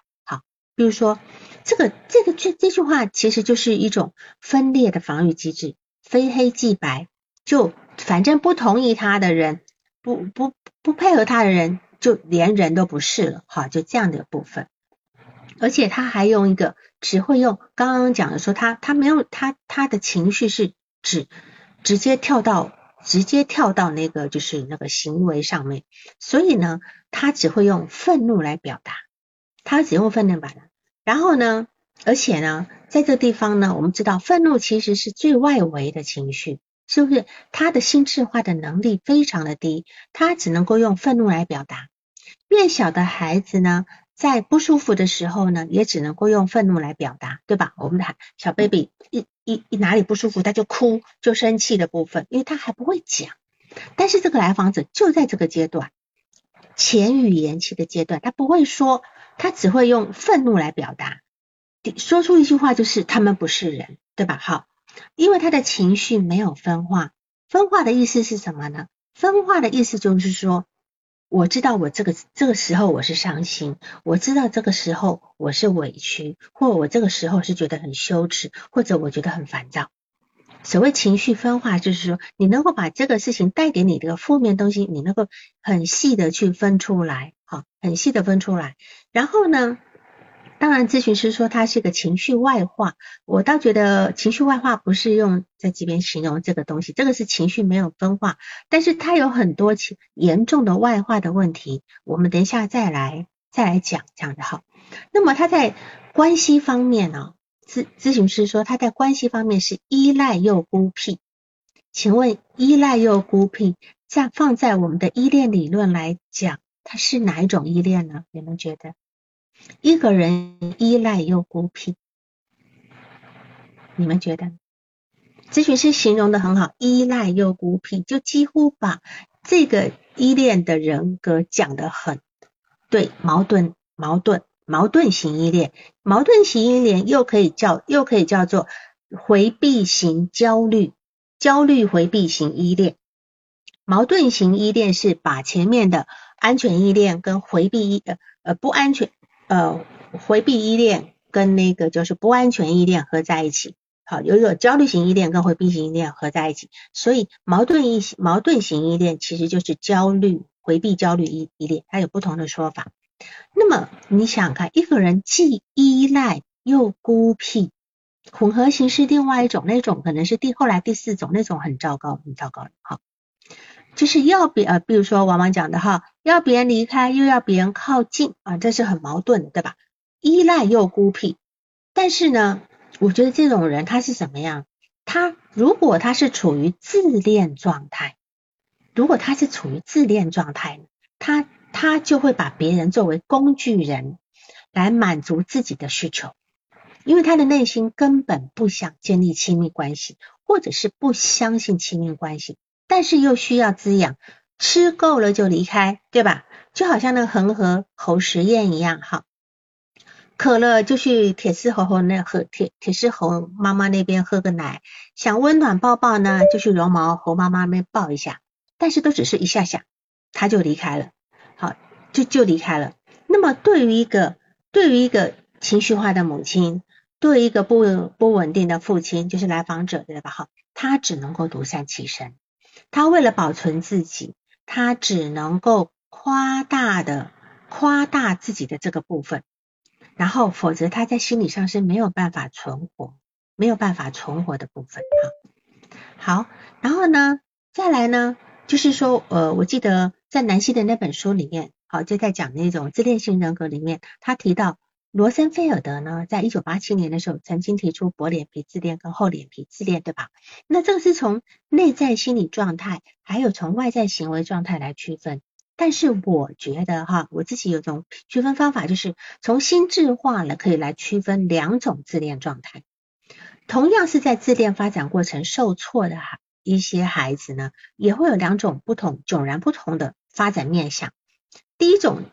好，比如说这个这个这这句话其实就是一种分裂的防御机制，非黑即白，就反正不同意他的人，不不不配合他的人，就连人都不是了。好，就这样的部分。而且他还用一个只会用刚刚讲的说他他没有他他的情绪是指直接跳到。直接跳到那个就是那个行为上面，所以呢，他只会用愤怒来表达，他只用愤怒表达。然后呢，而且呢，在这个地方呢，我们知道愤怒其实是最外围的情绪，是不是？他的心智化的能力非常的低，他只能够用愤怒来表达。越小的孩子呢？在不舒服的时候呢，也只能够用愤怒来表达，对吧？我们的小 baby 一一一哪里不舒服，他就哭就生气的部分，因为他还不会讲。但是这个来访者就在这个阶段，前语言期的阶段，他不会说，他只会用愤怒来表达，说出一句话就是他们不是人，对吧？好，因为他的情绪没有分化，分化的意思是什么呢？分化的意思就是说。我知道我这个这个时候我是伤心，我知道这个时候我是委屈，或我这个时候是觉得很羞耻，或者我觉得很烦躁。所谓情绪分化，就是说你能够把这个事情带给你的负面东西，你能够很细的去分出来，好，很细的分出来，然后呢？当然，咨询师说他是个情绪外化，我倒觉得情绪外化不是用在这边形容这个东西，这个是情绪没有分化，但是他有很多情严重的外化的问题，我们等一下再来再来讲这样的哈。那么他在关系方面呢，咨咨询师说他在关系方面是依赖又孤僻，请问依赖又孤僻，在放在我们的依恋理论来讲，它是哪一种依恋呢？你们觉得？一个人依赖又孤僻，你们觉得？咨询师形容的很好，依赖又孤僻，就几乎把这个依恋的人格讲得很对，矛盾，矛盾，矛盾型依恋，矛盾型依恋又可以叫，又可以叫做回避型焦虑，焦虑回避型依恋，矛盾型依恋是把前面的安全依恋跟回避依呃呃不安全。呃，回避依恋跟那个就是不安全依恋合在一起，好，有有焦虑型依恋跟回避型依恋合在一起，所以矛盾依矛盾型依恋其实就是焦虑回避焦虑依依恋，它有不同的说法。那么你想看一个人既依赖又孤僻，混合型是另外一种，那种可能是第后来第四种，那种很糟糕，很糟糕的，好。就是要别呃，比如说往往讲的哈，要别人离开又要别人靠近啊，这是很矛盾的，对吧？依赖又孤僻，但是呢，我觉得这种人他是怎么样？他如果他是处于自恋状态，如果他是处于自恋状态，他他就会把别人作为工具人来满足自己的需求，因为他的内心根本不想建立亲密关系，或者是不相信亲密关系。但是又需要滋养，吃够了就离开，对吧？就好像那个恒河猴实验一样，哈。渴了就去铁丝猴猴那喝铁铁丝猴妈妈那边喝个奶，想温暖抱抱呢，就去绒毛猴妈妈那边抱一下，但是都只是一下下，他就离开了，就就离开了。那么对于一个对于一个情绪化的母亲，对于一个不不稳定的父亲，就是来访者对吧？好，他只能够独善其身，他为了保存自己，他只能够夸大的夸大自己的这个部分。然后，否则他在心理上是没有办法存活，没有办法存活的部分哈。好，然后呢，再来呢，就是说，呃，我记得在南希的那本书里面，好，就在讲那种自恋性人格里面，他提到罗森菲尔德呢，在一九八七年的时候，曾经提出薄脸皮自恋跟厚脸皮自恋，对吧？那这个是从内在心理状态，还有从外在行为状态来区分。但是我觉得哈，我自己有种区分方法，就是从心智化了可以来区分两种自恋状态。同样是在自恋发展过程受挫的孩一些孩子呢，也会有两种不同迥然不同的发展面向。第一种，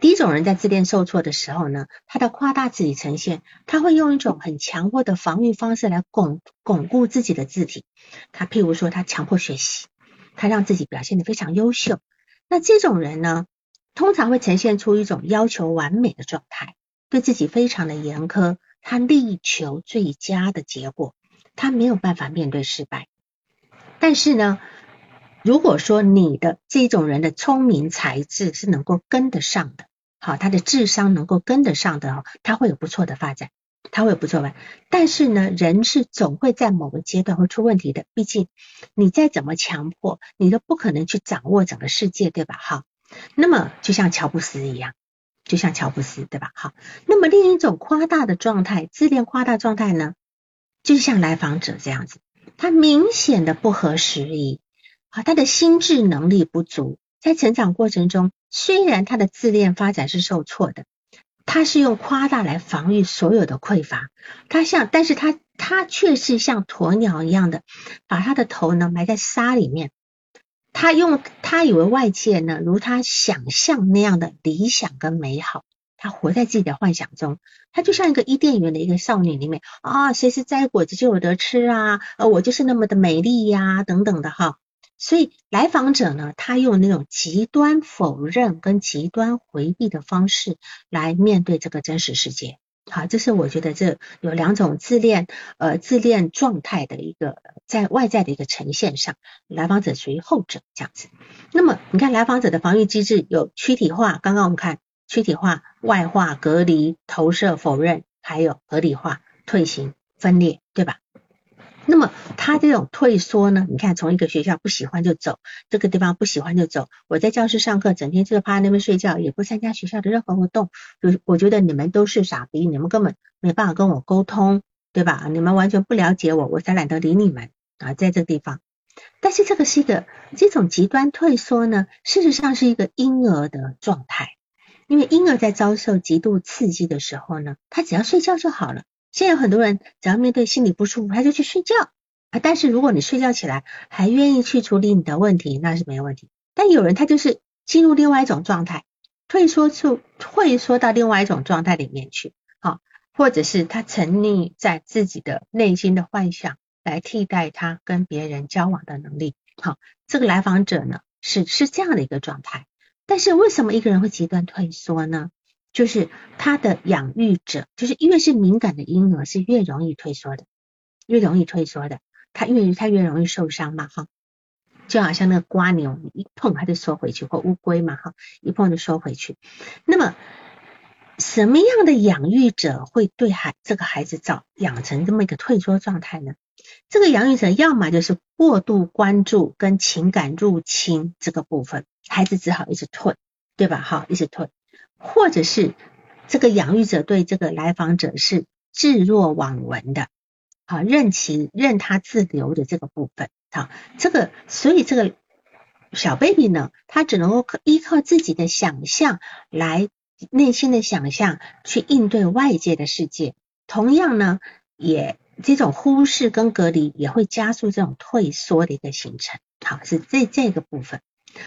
第一种人在自恋受挫的时候呢，他的夸大自己呈现，他会用一种很强迫的防御方式来巩巩固自己的字体。他譬如说，他强迫学习，他让自己表现得非常优秀。那这种人呢，通常会呈现出一种要求完美的状态，对自己非常的严苛，他力求最佳的结果，他没有办法面对失败。但是呢，如果说你的这种人的聪明才智是能够跟得上的，好，他的智商能够跟得上的哦，他会有不错的发展。他会有不错吧？但是呢，人是总会在某个阶段会出问题的。毕竟你再怎么强迫，你都不可能去掌握整个世界，对吧？哈，那么就像乔布斯一样，就像乔布斯，对吧？好，那么另一种夸大的状态，自恋夸大状态呢，就像来访者这样子，他明显的不合时宜，啊，他的心智能力不足，在成长过程中，虽然他的自恋发展是受挫的。他是用夸大来防御所有的匮乏，他像，但是他他却是像鸵鸟一样的，把他的头呢埋在沙里面。他用他以为外界呢如他想象那样的理想跟美好，他活在自己的幻想中。他就像一个伊甸园的一个少女里面啊，谁是摘果子就有得吃啊，呃，我就是那么的美丽呀，等等的哈。所以来访者呢，他用那种极端否认跟极端回避的方式来面对这个真实世界。好，这是我觉得这有两种自恋呃自恋状态的一个在外在的一个呈现上，来访者属于后者这样子。那么你看来访者的防御机制有躯体化，刚刚我们看躯体化、外化、隔离、投射、否认，还有合理化、退行、分裂，对吧？那么他这种退缩呢？你看，从一个学校不喜欢就走，这个地方不喜欢就走。我在教室上课，整天就是趴在那边睡觉，也不参加学校的任何活动。就是我觉得你们都是傻逼，你们根本没办法跟我沟通，对吧？你们完全不了解我，我才懒得理你们啊，在这个地方。但是这个是一个这种极端退缩呢，事实上是一个婴儿的状态，因为婴儿在遭受极度刺激的时候呢，他只要睡觉就好了。现在有很多人，只要面对心理不舒服，他就去睡觉啊。但是如果你睡觉起来还愿意去处理你的问题，那是没有问题。但有人他就是进入另外一种状态，退缩出退缩到另外一种状态里面去，好，或者是他沉溺在自己的内心的幻想，来替代他跟别人交往的能力。好，这个来访者呢是是这样的一个状态。但是为什么一个人会极端退缩呢？就是他的养育者，就是越是敏感的婴儿是越容易退缩的，越容易退缩的，他越他越容易受伤嘛哈，就好像那个瓜牛一碰它就缩回去，或乌龟嘛哈，一碰就缩回去。那么什么样的养育者会对孩这个孩子造养成这么一个退缩状态呢？这个养育者要么就是过度关注跟情感入侵这个部分，孩子只好一直退，对吧？哈，一直退。或者是这个养育者对这个来访者是置若罔闻的，好任其任他自流的这个部分，好这个所以这个小 baby 呢，他只能够依靠自己的想象来内心的想象去应对外界的世界，同样呢，也这种忽视跟隔离也会加速这种退缩的一个形成，好是这这个部分，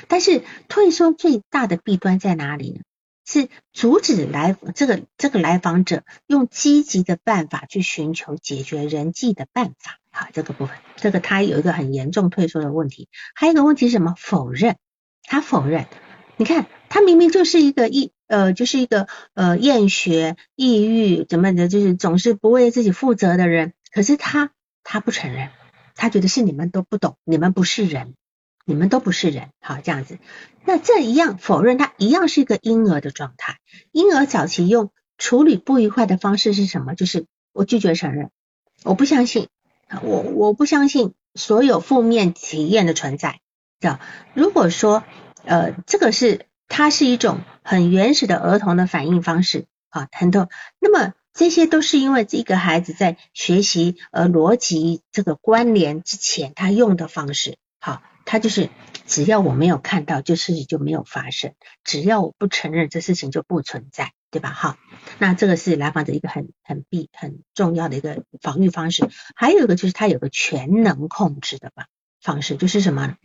但是退缩最大的弊端在哪里呢？是阻止来这个这个来访者用积极的办法去寻求解决人际的办法。好，这个部分，这个他有一个很严重退缩的问题，还有一个问题是什么？否认，他否认。你看，他明明就是一个一呃，就是一个呃厌学、抑郁怎么的，就是总是不为自己负责的人，可是他他不承认，他觉得是你们都不懂，你们不是人。你们都不是人，好这样子，那这一样否认，他一样是一个婴儿的状态。婴儿早期用处理不愉快的方式是什么？就是我拒绝承认，我不相信，我我不相信所有负面体验的存在。这如果说呃这个是它是一种很原始的儿童的反应方式啊，很多，那么这些都是因为这个孩子在学习呃逻辑这个关联之前他用的方式，好。他就是只要我没有看到，就事情就没有发生；只要我不承认，这事情就不存在，对吧？好，那这个是来访者一个很很必很重要的一个防御方式。还有一个就是他有个全能控制的吧方式，就是什么？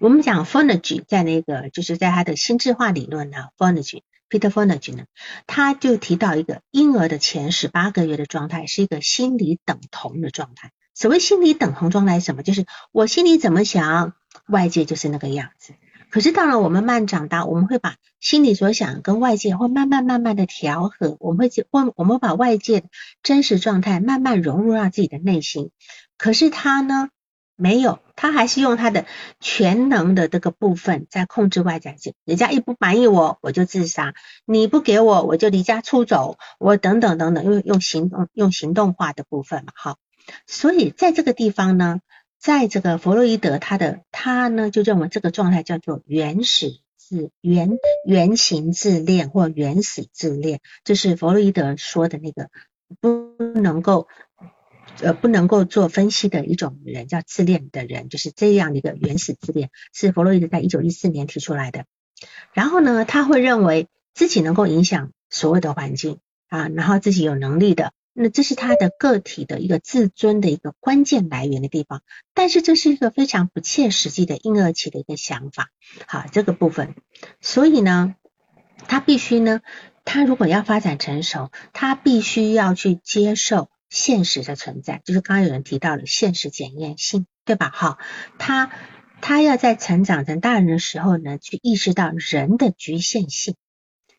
我们讲 f o n e g y 在那个就是在他的心智化理论呢 f o n e g y Peter f o n e g y 呢，他就提到一个婴儿的前十八个月的状态是一个心理等同的状态。所谓心理等同状态什么？就是我心里怎么想，外界就是那个样子。可是到了我们慢长大，我们会把心里所想跟外界会慢慢慢慢的调和，我们会会我们把外界真实状态慢慢融入到自己的内心。可是他呢，没有，他还是用他的全能的这个部分在控制外在性。人家一不满意我，我就自杀；你不给我，我就离家出走。我等等等等，用用行动用行动化的部分嘛，好。所以在这个地方呢，在这个弗洛伊德他的他呢就认为这个状态叫做原始自原原型自恋或原始自恋，这是弗洛伊德说的那个不能够呃不能够做分析的一种人叫自恋的人，就是这样的一个原始自恋，是弗洛伊德在一九一四年提出来的。然后呢，他会认为自己能够影响所有的环境啊，然后自己有能力的。那这是他的个体的一个自尊的一个关键来源的地方，但是这是一个非常不切实际的婴儿期的一个想法，好这个部分，所以呢，他必须呢，他如果要发展成熟，他必须要去接受现实的存在，就是刚刚有人提到了现实检验性，对吧？好，他他要在成长成大人的时候呢，去意识到人的局限性。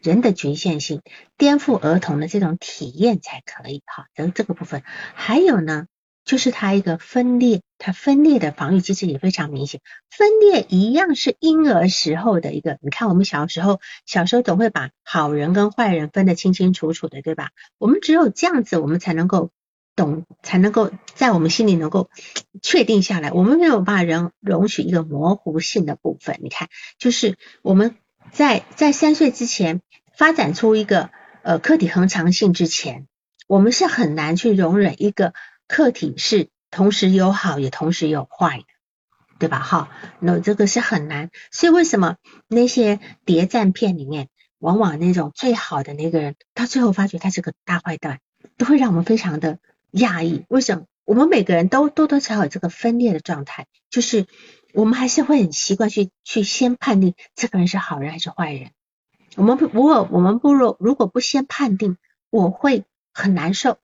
人的局限性，颠覆儿童的这种体验才可以哈。这这个部分，还有呢，就是它一个分裂，它分裂的防御机制也非常明显。分裂一样是婴儿时候的一个，你看我们小时候，小时候总会把好人跟坏人分得清清楚楚的，对吧？我们只有这样子，我们才能够懂，才能够在我们心里能够确定下来。我们没有办法容容许一个模糊性的部分。你看，就是我们。在在三岁之前发展出一个呃客体恒常性之前，我们是很难去容忍一个客体是同时有好也同时有坏的，对吧？哈，那这个是很难。所以为什么那些谍战片里面，往往那种最好的那个人，他最后发觉他是个大坏蛋，都会让我们非常的讶异。为什么？我们每个人都多多少少有这个分裂的状态，就是。我们还是会很习惯去去先判定这个人是好人还是坏人。我们不如果我们不如如果不先判定，我会很难受。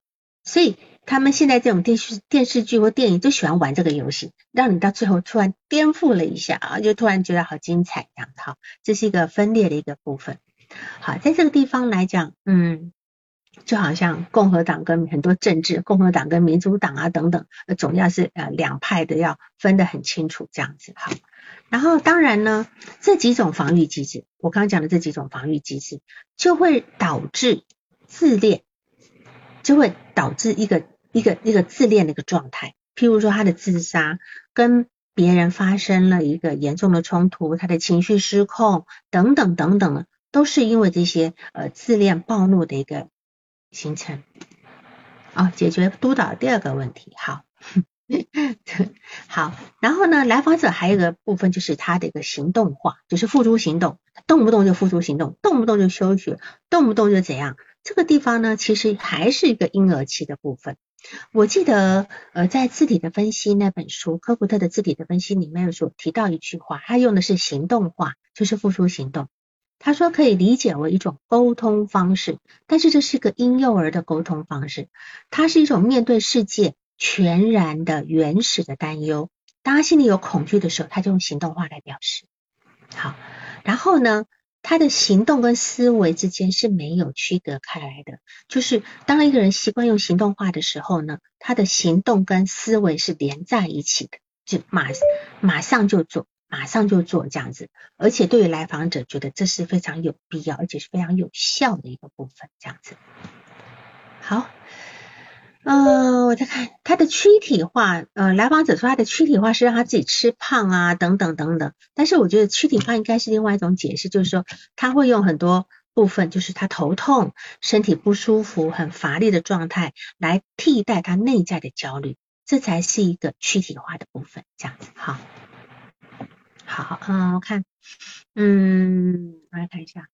所以他们现在这种电视电视剧或电影都喜欢玩这个游戏，让你到最后突然颠覆了一下啊，就突然觉得好精彩这样。好，这是一个分裂的一个部分。好，在这个地方来讲，嗯。就好像共和党跟很多政治，共和党跟民主党啊等等，总要是呃两派的要分得很清楚这样子哈。然后当然呢，这几种防御机制，我刚刚讲的这几种防御机制，就会导致自恋，就会导致一个一个一个自恋的一个状态。譬如说他的自杀，跟别人发生了一个严重的冲突，他的情绪失控等等等等，都是因为这些呃自恋暴怒的一个。形成哦，解决督导第二个问题，好，好，然后呢，来访者还有一个部分就是他的一个行动化，就是付诸行动，动不动就付诸行动，动不动就休学，动不动就怎样，这个地方呢，其实还是一个婴儿期的部分。我记得呃，在字体的分析那本书，科普特的字体的分析里面有说提到一句话，他用的是行动化，就是付出行动。他说可以理解为一种沟通方式，但是这是个婴幼儿的沟通方式，它是一种面对世界全然的原始的担忧。当他心里有恐惧的时候，他就用行动化来表示。好，然后呢，他的行动跟思维之间是没有区隔开来的。就是当一个人习惯用行动化的时候呢，他的行动跟思维是连在一起的，就马马上就做，马上就做这样子。而且对于来访者，觉得这是非常有必要，而且是非常有效的一个部分，这样子。好。呃，我在看他的躯体化，呃，来访者说他的躯体化是让他自己吃胖啊，等等等等。但是我觉得躯体化应该是另外一种解释，就是说他会用很多部分，就是他头痛、身体不舒服、很乏力的状态来替代他内在的焦虑，这才是一个躯体化的部分。这样子，好，好，嗯，我看，嗯，我来看一下。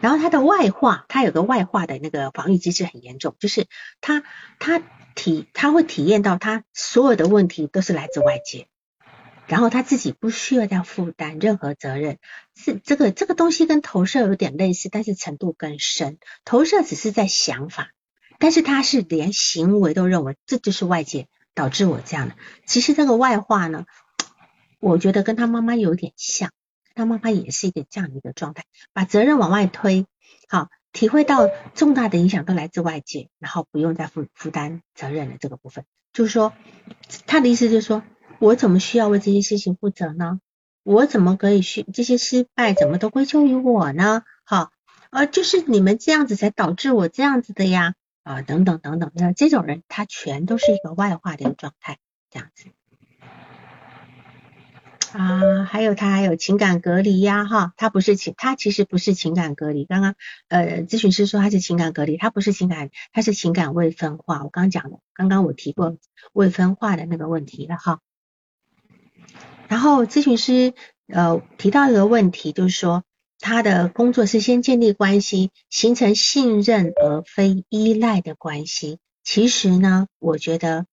然后他的外化，他有个外化的那个防御机制很严重，就是他他体他会体验到他所有的问题都是来自外界，然后他自己不需要再负担任何责任。是这个这个东西跟投射有点类似，但是程度更深。投射只是在想法，但是他是连行为都认为这就是外界导致我这样的。其实这个外化呢，我觉得跟他妈妈有点像。他妈妈也是一个这样的一个状态，把责任往外推，好，体会到重大的影响都来自外界，然后不用再负负担责任的这个部分，就是说，他的意思就是说，我怎么需要为这些事情负责呢？我怎么可以去这些失败怎么都归咎于我呢？好，呃，就是你们这样子才导致我这样子的呀，啊，等等等等，那这种人他全都是一个外化的一个状态，这样子。啊，还有他还有情感隔离呀，哈，他不是情，他其实不是情感隔离。刚刚呃，咨询师说他是情感隔离，他不是情感，他是情感未分化。我刚讲的，刚刚我提过未分化的那个问题了哈。然后咨询师呃提到一个问题，就是说他的工作是先建立关系，形成信任而非依赖的关系。其实呢，我觉得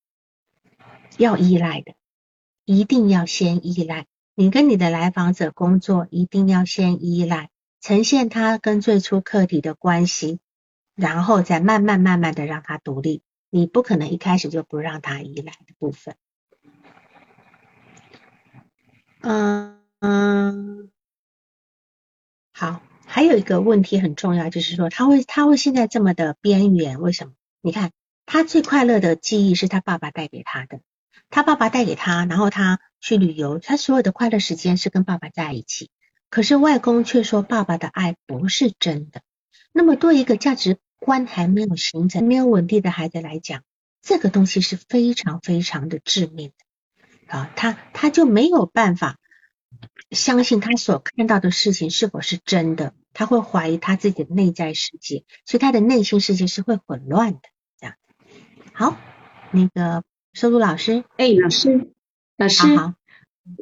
要依赖的。一定要先依赖你跟你的来访者工作，一定要先依赖，呈现他跟最初客体的关系，然后再慢慢慢慢的让他独立。你不可能一开始就不让他依赖的部分。嗯嗯，好，还有一个问题很重要，就是说他会他会现在这么的边缘，为什么？你看他最快乐的记忆是他爸爸带给他的。他爸爸带给他，然后他去旅游，他所有的快乐时间是跟爸爸在一起。可是外公却说爸爸的爱不是真的。那么对一个价值观还没有形成、没有稳定的孩子来讲，这个东西是非常非常的致命的啊！他他就没有办法相信他所看到的事情是否是真的，他会怀疑他自己的内在世界，所以他的内心世界是会混乱的。这样好，那个。收入老师，哎，老师，老师，好，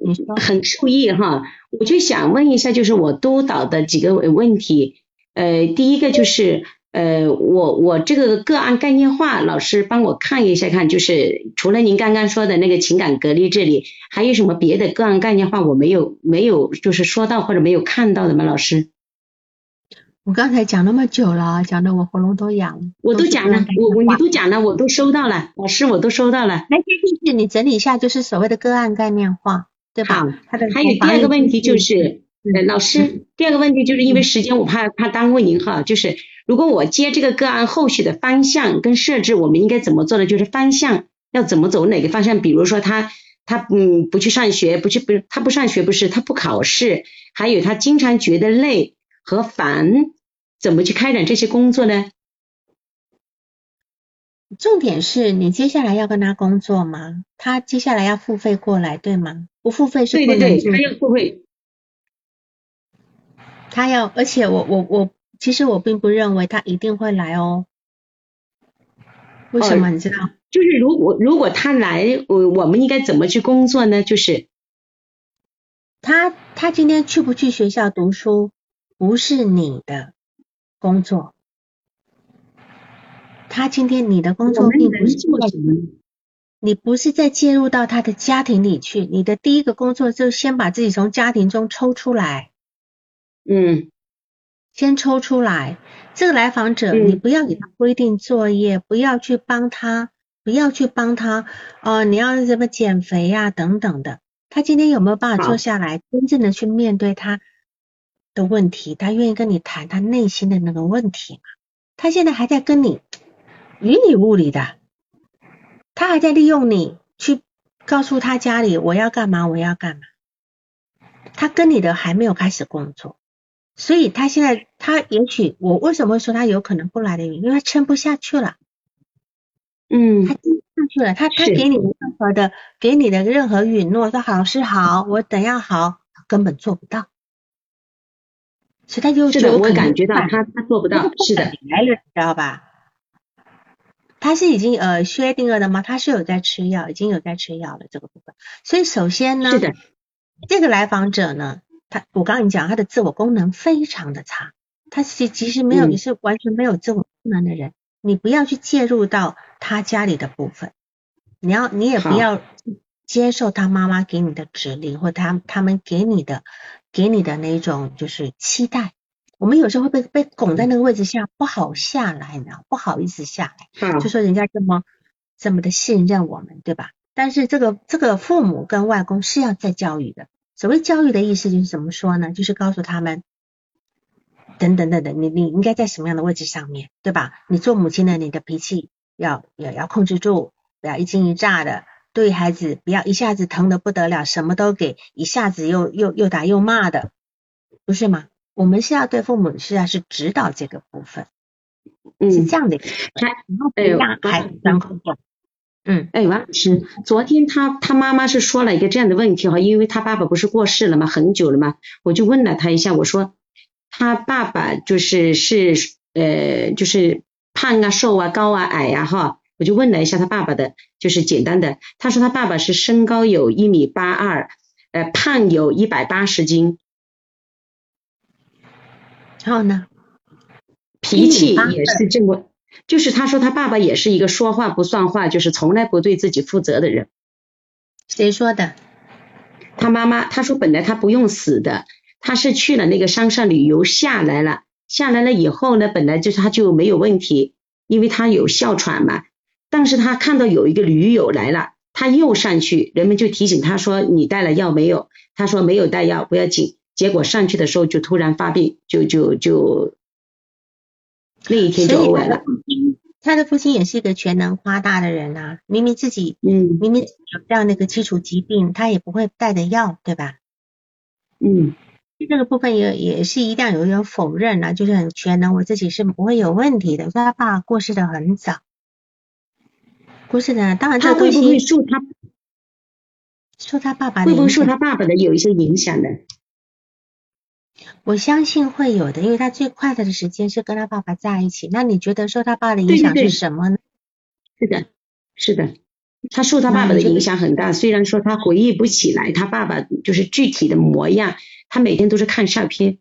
你说很受益哈，我就想问一下，就是我督导的几个问题，呃，第一个就是，呃，我我这个个案概念化，老师帮我看一下看，就是除了您刚刚说的那个情感隔离这里，还有什么别的个案概念化我没有没有就是说到或者没有看到的吗？老师？我刚才讲那么久了，讲的我喉咙都痒了。我都讲了，我我你都讲了，我都收到了，老师我都收到了。那就是你整理一下，就是所谓的个案概念化，对吧？好，还有第二个问题就是，老师，第二个问题就是因为时间，我怕怕耽误您哈。就是如果我接这个个案，后续的方向跟设置，我们应该怎么做的？就是方向要怎么走哪个方向？比如说他他嗯不去上学，不去不他不上学不是他不考试，还有他经常觉得累。和烦怎么去开展这些工作呢？重点是你接下来要跟他工作吗？他接下来要付费过来，对吗？不付费是不能做。他要付费。他要，而且我我我，其实我并不认为他一定会来哦。为什么？你知道？就是如果如果他来，我我们应该怎么去工作呢？就是他他今天去不去学校读书？不是你的工作，他今天你的工作并不是做什么，你不是在介入到他的家庭里去，你的第一个工作就先把自己从家庭中抽出来，嗯，先抽出来。这个来访者，你不要给他规定作业，不要去帮他，不要去帮他哦，你要怎么减肥呀等等的。他今天有没有办法坐下来，真正的去面对他的问题？他愿意跟你谈他内心的那个问题吗？他现在还在跟你云里雾里的，他还在利用你去告诉他家里我要干嘛，我要干嘛。他跟你的还没有开始工作。所以他现在，他也许我为什么会说他有可能不来的原因，因为他撑不下去了。嗯，他撑不下去了，他他给你的任何的，给你的任何允诺，说好是好，我等要好，根本做不到。所以他就是我感觉到他他做不到，是的，来了，知道吧？他是已经呃薛定谔的吗？他是有在吃药，已经有在吃药了这个部分。所以首先呢，是的，这个来访者呢。他，我刚跟你讲，他的自我功能非常的差，他其其实没有，你是完全没有自我功能的人，你不要去介入到他家里的部分，你要，你也不要接受他妈妈给你的指令或他他们给你的给你的那种就是期待，我们有时候会被被拱在那个位置下不好下来呢，不好意思下来，就说人家这么这么的信任我们，对吧？但是这个这个父母跟外公是要在教育的。所谓教育的意思就是怎么说呢？就是告诉他们，等等等等，你你应该在什么样的位置上面对吧？你做母亲的，你的脾气要要要控制住，不要一惊一乍的，对孩子不要一下子疼的不得了，什么都给，一下子又又又打又骂的，不是吗？我们是要对父母是要是指导这个部分，嗯是这样的，然后。嗯，哎，王老师，昨天他他妈妈是说了一个这样的问题哈，因为他爸爸不是过世了吗？很久了吗？我就问了他一下，我说他爸爸就是是呃就是胖啊瘦啊高啊矮呀哈，我就问了一下他爸爸的，就是简单的，他说他爸爸是身高有一米八二，呃胖有一百八十斤，然后呢，脾气也是这么。就是他说他爸爸也是一个说话不算话，就是从来不对自己负责的人。谁说的？他妈妈。他说本来他不用死的，他是去了那个山上旅游下来了，下来了以后呢，本来就他就没有问题，因为他有哮喘嘛。但是他看到有一个驴友来了，他又上去，人们就提醒他说你带了药没有？他说没有带药，不要紧。结果上去的时候就突然发病，就就就。那一天就完了。他的父亲也是一个全能夸大的人啊，明明自己，嗯，明明有这样的一个基础疾病，他也不会带的药，对吧？嗯，这个部分也也是一定要有点否认啊，就是很全能，我自己是不会有问题的。说他爸过世的很早，过世的，当然他会不会受他受他爸爸会不会受他爸爸的有一些影响呢？我相信会有的，因为他最快乐的时间是跟他爸爸在一起。那你觉得受他爸的影响是什么呢？是的，是的，他受他爸爸的影响很大。虽然说他回忆不起来他爸爸就是具体的模样，他每天都是看相片。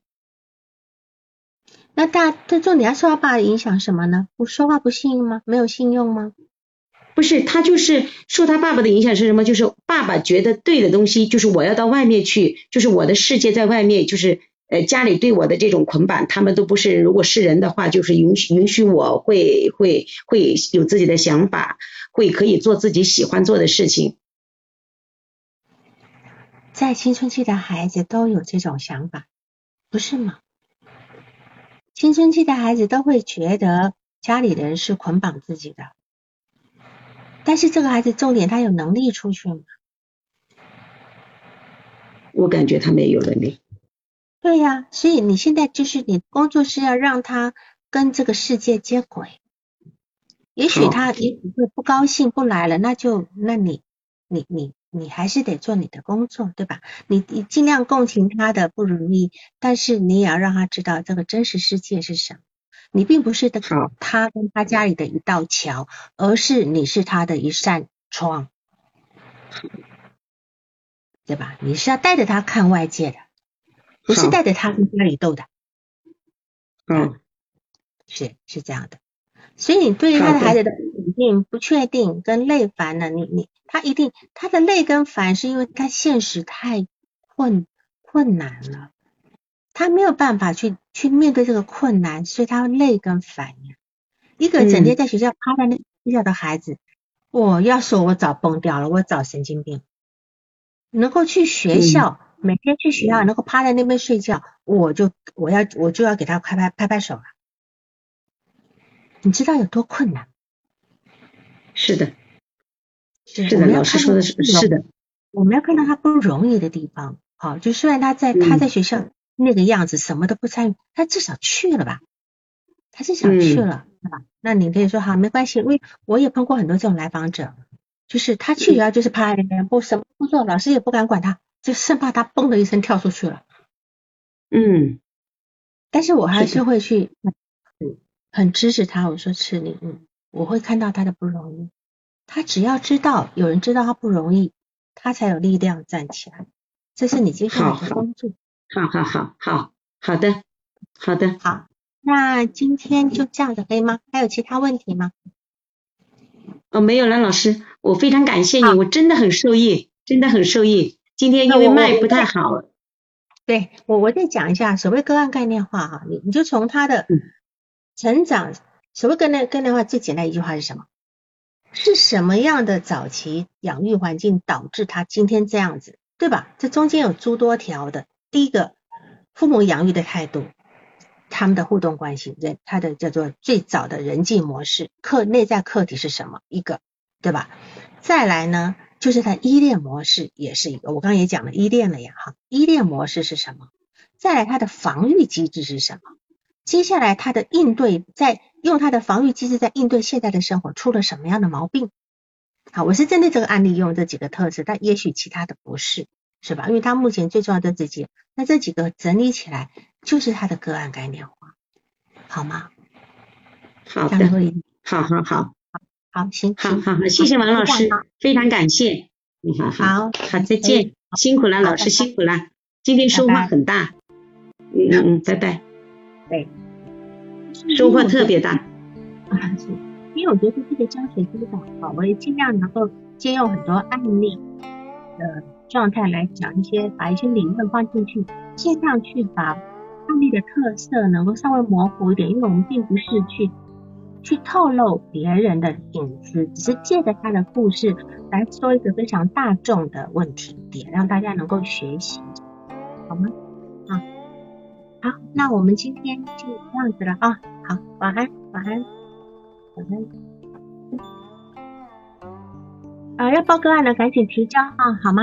那大，这重点受他爸的影响什么呢？不说话不信用吗？没有信用吗？不是，他就是受他爸爸的影响是什么？就是爸爸觉得对的东西，就是我要到外面去，就是我的世界在外面，就是。呃，家里对我的这种捆绑，他们都不是。如果是人的话，就是允许允许我会会会有自己的想法，会可以做自己喜欢做的事情。在青春期的孩子都有这种想法，不是吗？青春期的孩子都会觉得家里人是捆绑自己的，但是这个孩子重点他有能力出去吗？我感觉他没有能力。对呀，所以你现在就是你工作是要让他跟这个世界接轨。也许他也许会不高兴不来了，那就那你你你你还是得做你的工作，对吧？你你尽量共情他的不如意，但是你也要让他知道这个真实世界是什么。你并不是的他跟他家里的一道桥，而是你是他的一扇窗，对吧？你是要带着他看外界的。不是带着他跟家里斗的，嗯，是是这样的，所以你对于他的孩子的肯定不确定跟累烦呢，你你他一定他的累跟烦是因为他现实太困困难了，他没有办法去去面对这个困难，所以他累跟烦呀。一个整天在学校趴在那睡觉的孩子，我要说我早崩掉了，我早神经病。能够去学校，每天去学校能够趴在那边睡觉，我就我要我就要给他拍拍拍拍手了。你知道有多困难？是的，是的，老师说的是是的。我们要看到他不容易的地方，好，就虽然他在他在学校那个样子，什么都不参与，他至少去了吧？他至少去了，对吧？那你可以说好，没关系，因为我也碰过很多这种来访者，就是他去学校就是趴在那边不什么不做，老师也不敢管他，就生怕他嘣的一声跳出去了。嗯，但是我还是会去很支持他，我说是你，嗯，我会看到他的不容易，他只要知道有人知道他不容易。他才有力量站起来，这是你接下来的工作。好好好好好的好的好，那今天就这样子可以吗？还有其他问题吗？哦，没有了，老师，我非常感谢你，我真的很受益，真的很受益。今天因为麦不太好，对我我再讲一下所谓个案概念化哈，你你就从他的成长，所谓概念概念化最简单一句话是什么？是什么样的早期养育环境导致他今天这样子，对吧？这中间有诸多条的。第一个，父母养育的态度，他们的互动关系，人他的叫做最早的人际模式，课内在课题是什么？一个，对吧？再来呢，就是他依恋模式也是一个，我刚刚也讲了依恋了呀，哈，依恋模式是什么？再来他的防御机制是什么？接下来他的应对在。用他的防御机制在应对现在的生活，出了什么样的毛病？好，我是针对这个案例用这几个特质，但也许其他的不是，是吧？因为他目前最重要的自己，那这几个整理起来就是他的个案概念化，好吗？好的，好好好，好，行，好好好，谢谢王老师，非常感谢，好好好，再见，辛苦了，老师辛苦了，今天收获很大，嗯嗯嗯，拜拜，对。收获特别大，因为我觉得这个教学督导啊，我也尽量能够借用很多案例的状态来讲一些，把一些理论放进去，尽量去把案例的特色能够稍微模糊一点，因为我们并不是去去透露别人的隐私，只是借着他的故事来说一个非常大众的问题点，让大家能够学习，好吗？啊。好，那我们今天就这样子了啊。好，晚安，晚安，晚安。啊，要报个案的赶紧提交啊，好吗？